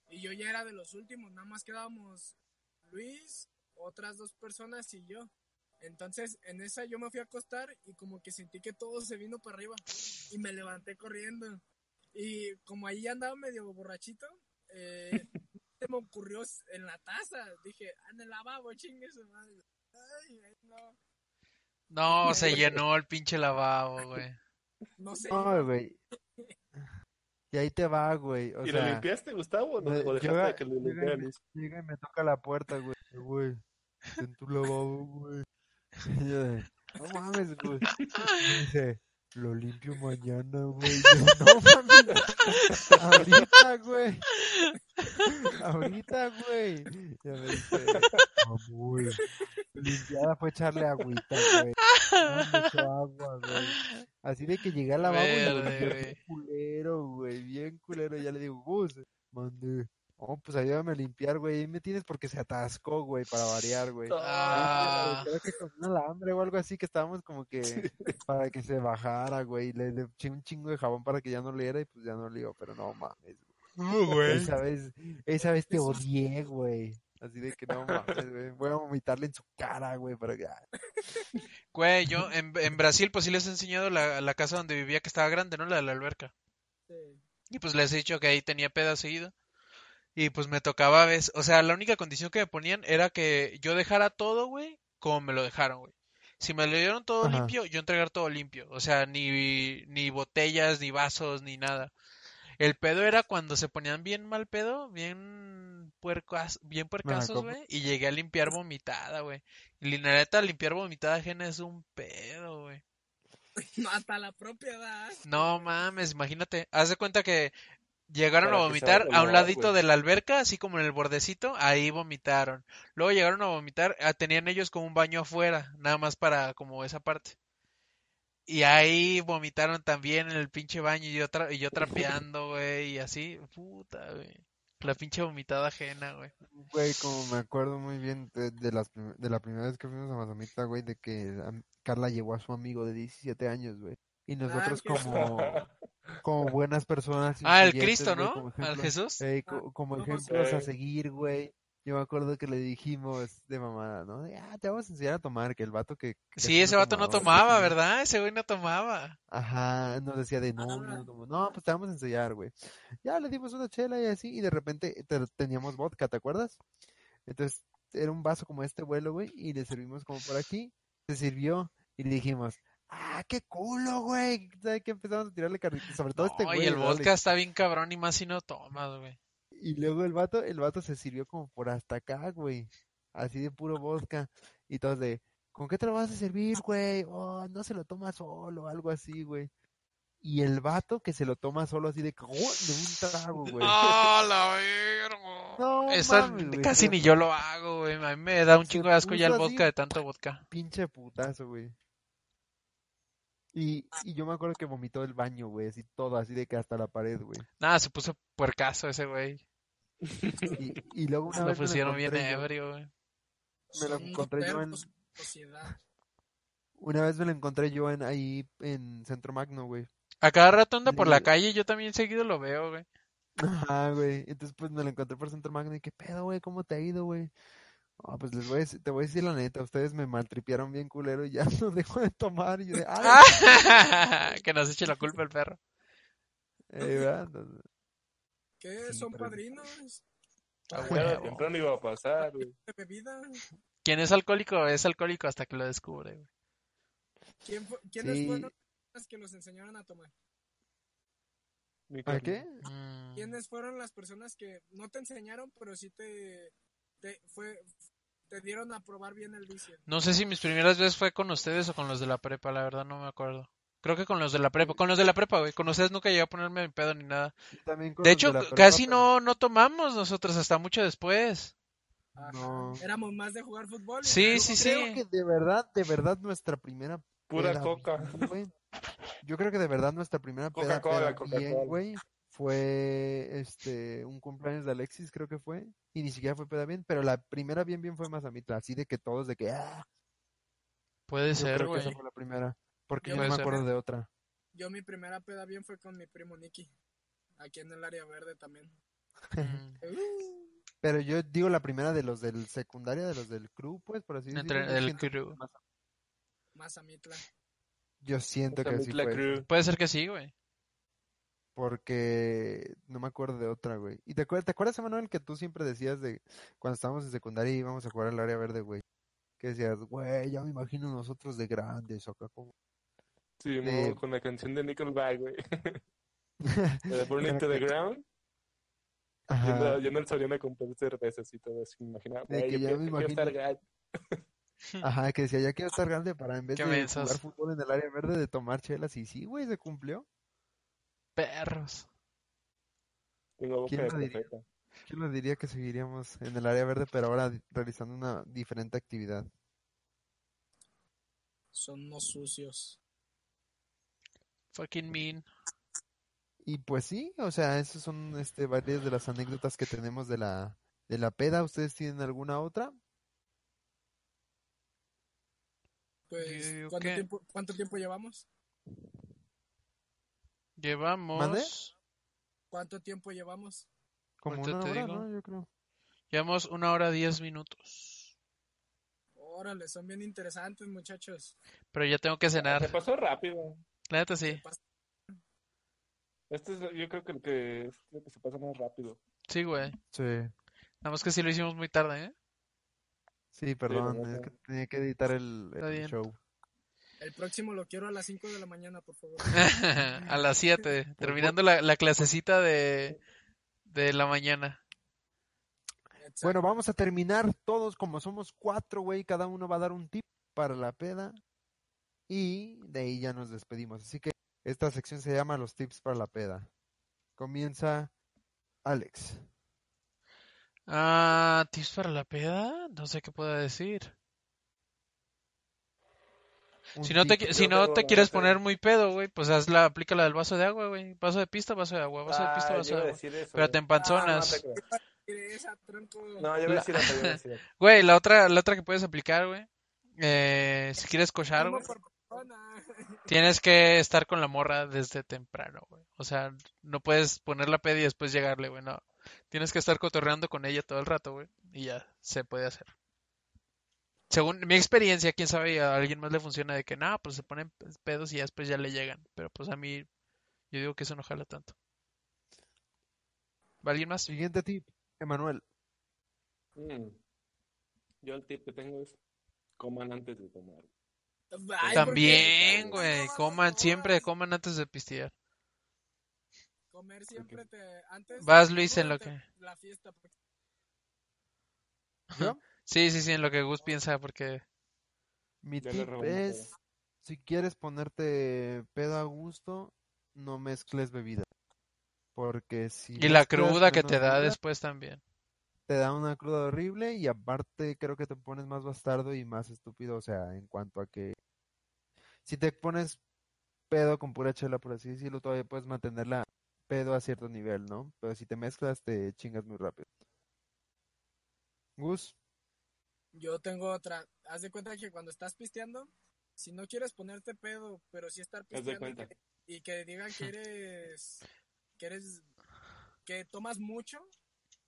Y yo ya era de los últimos, nada más quedábamos Luis, otras dos personas y yo. Entonces en esa yo me fui a acostar y como que sentí que todo se vino para arriba y me levanté corriendo. Y como ahí andaba medio borrachito, eh, se me ocurrió en la taza. Dije, en el lavabo, chingue su madre. Ay, no. No, se llenó el pinche lavabo, güey. No sé. No, güey. Y ahí te va, güey. O ¿Y lo sea, limpiaste, Gustavo? ¿O no? ¿O dejaste llega- que lo llega y limpiara me- Luis? llega y me toca la puerta, güey. Güey, en tu lavabo, güey. Y yo no mames, güey. Y dice, lo limpio mañana, güey. Yo, no mames. Ahorita, güey. Ahorita, güey. Ya me dice, güey. Limpiada fue echarle agüita, güey. No echó agua, güey. Así de que llegué al lavabo y lo limpié culero, güey. Bien culero. Ya le digo, Gus, mandé. Oh, pues ayúdame a limpiar, güey. Ahí me tienes porque se atascó, güey, para variar, güey. Ah. Creo que con un alambre o algo así que estábamos como que para que se bajara, güey. Le, le eché un chingo de jabón para que ya no liera y pues ya no lió, pero no mames, güey. Esa vez, esa vez te odié, güey. Así de que no mames, güey. Voy a vomitarle en su cara, güey, para que... Güey, yo en, en Brasil pues sí les he enseñado la, la casa donde vivía que estaba grande, ¿no? La de la alberca. Sí. Y pues les he dicho que ahí tenía peda seguido. Y pues me tocaba a veces, o sea, la única condición que me ponían era que yo dejara todo, güey, como me lo dejaron, güey. Si me lo dieron todo Ajá. limpio, yo entregar todo limpio. O sea, ni, ni botellas, ni vasos, ni nada. El pedo era cuando se ponían bien mal pedo, bien puercas, bien puercasos, ¿cómo? güey. Y llegué a limpiar vomitada, güey. Y la neta, limpiar vomitada ajena es un pedo, güey. Hasta la propiedad. No mames, imagínate. Haz de cuenta que llegaron a vomitar a un ladito de la alberca, así como en el bordecito, ahí vomitaron. Luego llegaron a vomitar, ah, tenían ellos como un baño afuera, nada más para como esa parte. Y ahí vomitaron también en el pinche baño y yo, tra- y yo trapeando, güey, y así, puta, güey. La pinche vomitada ajena, güey. Güey, como me acuerdo muy bien de, de, las, de la primera vez que fuimos a Mazamita, güey, de que Carla llevó a su amigo de 17 años, güey. Y nosotros qué como, como buenas personas. Ah, el Cristo, ¿no? como Al Jesús. eh, co- como no, ejemplos a seguir, güey. Yo me acuerdo que le dijimos de mamada, ¿no? De, ah, te vamos a enseñar a tomar, que el vato que... que Sí, es ese un vato no tomaba, sí. ¿verdad? Ese güey no tomaba. Ajá, nos decía de no, Ah. no, tomo". no, pues te vamos a enseñar, güey. Ya le dimos una chela y así, y de repente te- teníamos vodka, ¿te acuerdas? Entonces era un vaso como este vuelo, güey, y le servimos como por aquí, se sirvió, y le dijimos, ah, qué culo, güey. ¿Sabes que empezamos a tirarle carrito? Sobre todo este güey. y el vodka está bien cabrón y más si no tomas, güey. Y luego el vato, el vato se sirvió como por hasta acá, güey. Así de puro vodka. Y todos de, ¿con qué te lo vas a servir, güey? Oh, no se lo toma solo, algo así, güey. Y el vato que se lo toma solo así de, ¡oh! de un trago, güey. ¡Ah, la verga! No Eso mames, güey, casi ni yo lo hago, güey. A mí me da un se chingo de asco ya el vodka de tanto vodka. Pinche putazo, güey. Y, y yo me acuerdo que vomitó el baño, güey, así todo, así de que hasta la pared, güey. Nada, se puso puercaso ese güey. Y, y luego una vez me lo pusieron bien encontré yo- ebrio, güey. me lo encontré yo en, sociedad. Una vez me lo encontré yo en ahí en Centro Magno, güey. A cada rato anda por la calle, yo también seguido lo veo, güey. Ajá, güey. Entonces, pues me lo encontré por Centro Magno y qué pedo, güey, ¿cómo te ha ido, güey? Ah, pues les voy a decir, te voy a decir la neta, ustedes me maltripearon bien culero y ya no dejo de tomar. Y yo de, ay, que nos eche la culpa el perro. eh, ¿Qué? Sí, ¿Son padrinos? Ah, ¿Para güey. Tarde o huevo. temprano iba a pasar, güey. Quien es alcohólico es alcohólico hasta que lo descubre, güey. ¿Quién fu- ¿Quiénes Sí. fueron las que los enseñaron a tomar? ¿A qué? Mm. ¿Quiénes fueron las personas que no te enseñaron, pero sí te, te, fue, te dieron a probar bien el vicio? No sé si mis primeras veces fue con ustedes o con los de la prepa, la verdad no me acuerdo. Creo que con los de la prepa, con los de la prepa, güey. Con ustedes nunca llegué a ponerme mi pedo ni nada. Y también con De hecho, prepa, casi pero- no, no tomamos nosotros hasta mucho después. Ajá. No. Éramos más de jugar fútbol. Sí, de- sí, Creo sí. que de verdad, de verdad nuestra primera Pura peda coca. güey. Yo creo que de verdad nuestra primera peda, peda bien, güey, fue este un cumpleaños de Alexis, creo que fue, y ni siquiera fue peda bien, pero la primera bien bien fue Mazamitla, así de que todos de que ah, Puede yo ser, creo que esa güey. fue la primera, porque Yo no me ser. acuerdo de otra. Yo mi primera peda bien fue con mi primo Nicky. Aquí en el área verde también. Mm. Pero yo digo la primera de los del secundaria, de los del crew, pues, por así Entre decirlo. yo el crew. Mazamitla. Yo siento que sí la fue. crew. Puede ser que sí, güey. Porque no me acuerdo de otra, güey. ¿Y te acuerdas, te acuerdas, Emanuel, que tú siempre decías de cuando estábamos en secundaria y íbamos a jugar al área verde, güey? Que decías, güey, ya me imagino nosotros de grandes, acá como... Sí, de- con la canción de Nickelback, güey. La de Burn Into the Ground. Yendo, Ajá, yendo al Soriana a comprar cervezas y todo eso. Imaginaba, De güey, que yo ya quiero, me estar imagino. ajá, que decía, ya quiero estar grande para en vez Qué de mensos. jugar fútbol en el área verde, de tomar chelas. Y sí, güey, se cumplió. Perros. Tengo boca ¿Quién de lo diría? Yo les diría que seguiríamos en el área verde, pero ahora realizando una diferente actividad. Son unos sucios. Fucking mean. Y pues sí, o sea, esas son este, varias de las anécdotas que tenemos de la, de la peda. ¿Ustedes tienen alguna otra? Pues, ¿cuánto, tiempo, ¿cuánto tiempo llevamos? Llevamos. ¿Cuánto tiempo llevamos? Como una te hora, digo. ¿no? Yo creo. Llevamos una hora diez minutos. Órale, son bien interesantes, muchachos. Pero ya tengo que Se cenar. pasó rápido. La neta sí. Este es, yo creo que el que, el que se pasa más rápido. Sí, güey. Sí. Nada más que sí lo hicimos muy tarde, ¿eh? Sí, perdón, es que tenía que editar el, show. El próximo lo quiero a las 5 de la mañana, por favor. A las 7, terminando la, la clasecita de, de la mañana. Bueno, vamos a terminar todos como somos cuatro, güey. Cada uno va a dar un tip para la peda. Y de ahí ya nos despedimos. Así que esta sección se llama Los tips para la peda. Comienza Alex. Ah, tips para la peda, no sé qué puedo decir. Si no te, si no te quieres poner muy pedo, güey, pues haz la, aplica la del vaso de agua, güey. Vaso de pista, vaso de agua, vaso de pista, Ah, vaso de agua. decir eso. Pero te empanzonas. Ah, no, yo iba a La- decir otra. Güey, la otra, la otra que puedes aplicar, güey. Eh, si quieres cochar, güey, tienes que estar con la morra desde temprano, güey. O sea, no puedes poner la peda y después llegarle, güey, no. Tienes que estar cotorreando con ella todo el rato, güey. Y ya, se puede hacer. Según mi experiencia, quién sabe, a alguien más le funciona de que, no, pues se ponen pedos y ya después ya le llegan. Pero pues a mí, yo digo que eso no jala tanto. ¿Va alguien más? Siguiente tip, Emanuel. Mm. Yo el tip que tengo es coman antes de tomar. Ay. También, güey, no, coman no, siempre, no. coman antes de pistear. Comer siempre te... Antes Vas, Luis, en lo que- La fiesta. ¿Yo? Sí, sí, sí, en lo que Gus piensa, porque Mi Ya tip es, si quieres ponerte pedo a gusto, no mezcles bebida. Porque si Y la cruda que te da bebida, después también. te da una cruda horrible y aparte creo que te pones más bastardo y más estúpido, o sea, en cuanto a que si te pones pedo con pura chela, por así decirlo, todavía puedes mantenerla pedo a cierto nivel, ¿no? Pero si te mezclas, te chingas muy rápido. Gus, Yo tengo otra. Haz de cuenta que cuando estás pisteando, si no quieres ponerte pedo, pero sí estar pisteando y que, y que digan que eres, que eres, que tomas mucho,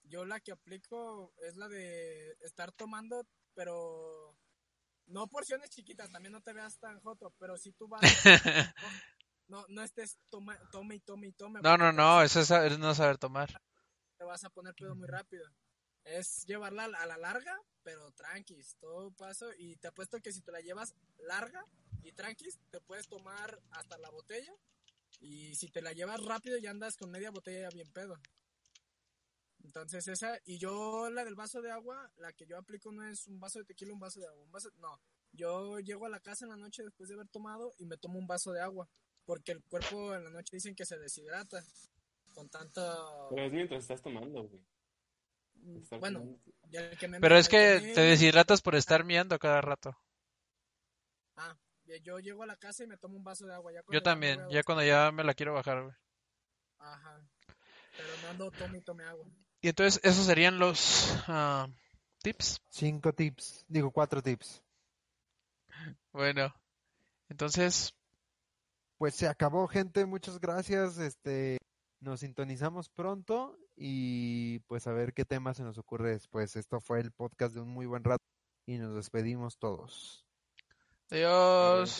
yo la que aplico es la de estar tomando, pero no porciones chiquitas, también no te veas tan joto, pero si tú vas, no, no estés toma, tome y tome y tome. No, no, no, eso es saber- no saber tomar. te vas a poner pedo muy rápido. Es llevarla a la larga, pero tranquis, todo paso. Y te apuesto que si te la llevas larga y tranquis, te puedes tomar hasta la botella. Y si te la llevas rápido, ya andas con media botella bien pedo. Entonces esa, y yo la del vaso de agua, la que yo aplico no es un vaso de tequila, un vaso de agua, un vaso, no. Yo llego a la casa en la noche después de haber tomado y me tomo un vaso de agua, porque el cuerpo en la noche dicen que se deshidrata con tanto... Pero es mientras estás tomando, güey. Estar Bueno, ya el que me- Pero es que te deshidratas por estar miando cada rato. Ah, yo llego a la casa y me tomo un vaso de agua. Ya Yo también, ya cuando ya me la quiero bajar, güey. Ajá. Pero no ando tome y tome agua. Y entonces esos serían los ah, tips. Cinco tips, digo cuatro tips. Bueno, entonces, Pues se acabó, gente. Muchas gracias. Este, nos sintonizamos pronto y pues a ver qué tema se nos ocurre después. Esto fue el podcast de un muy buen rato y nos despedimos todos. adiós.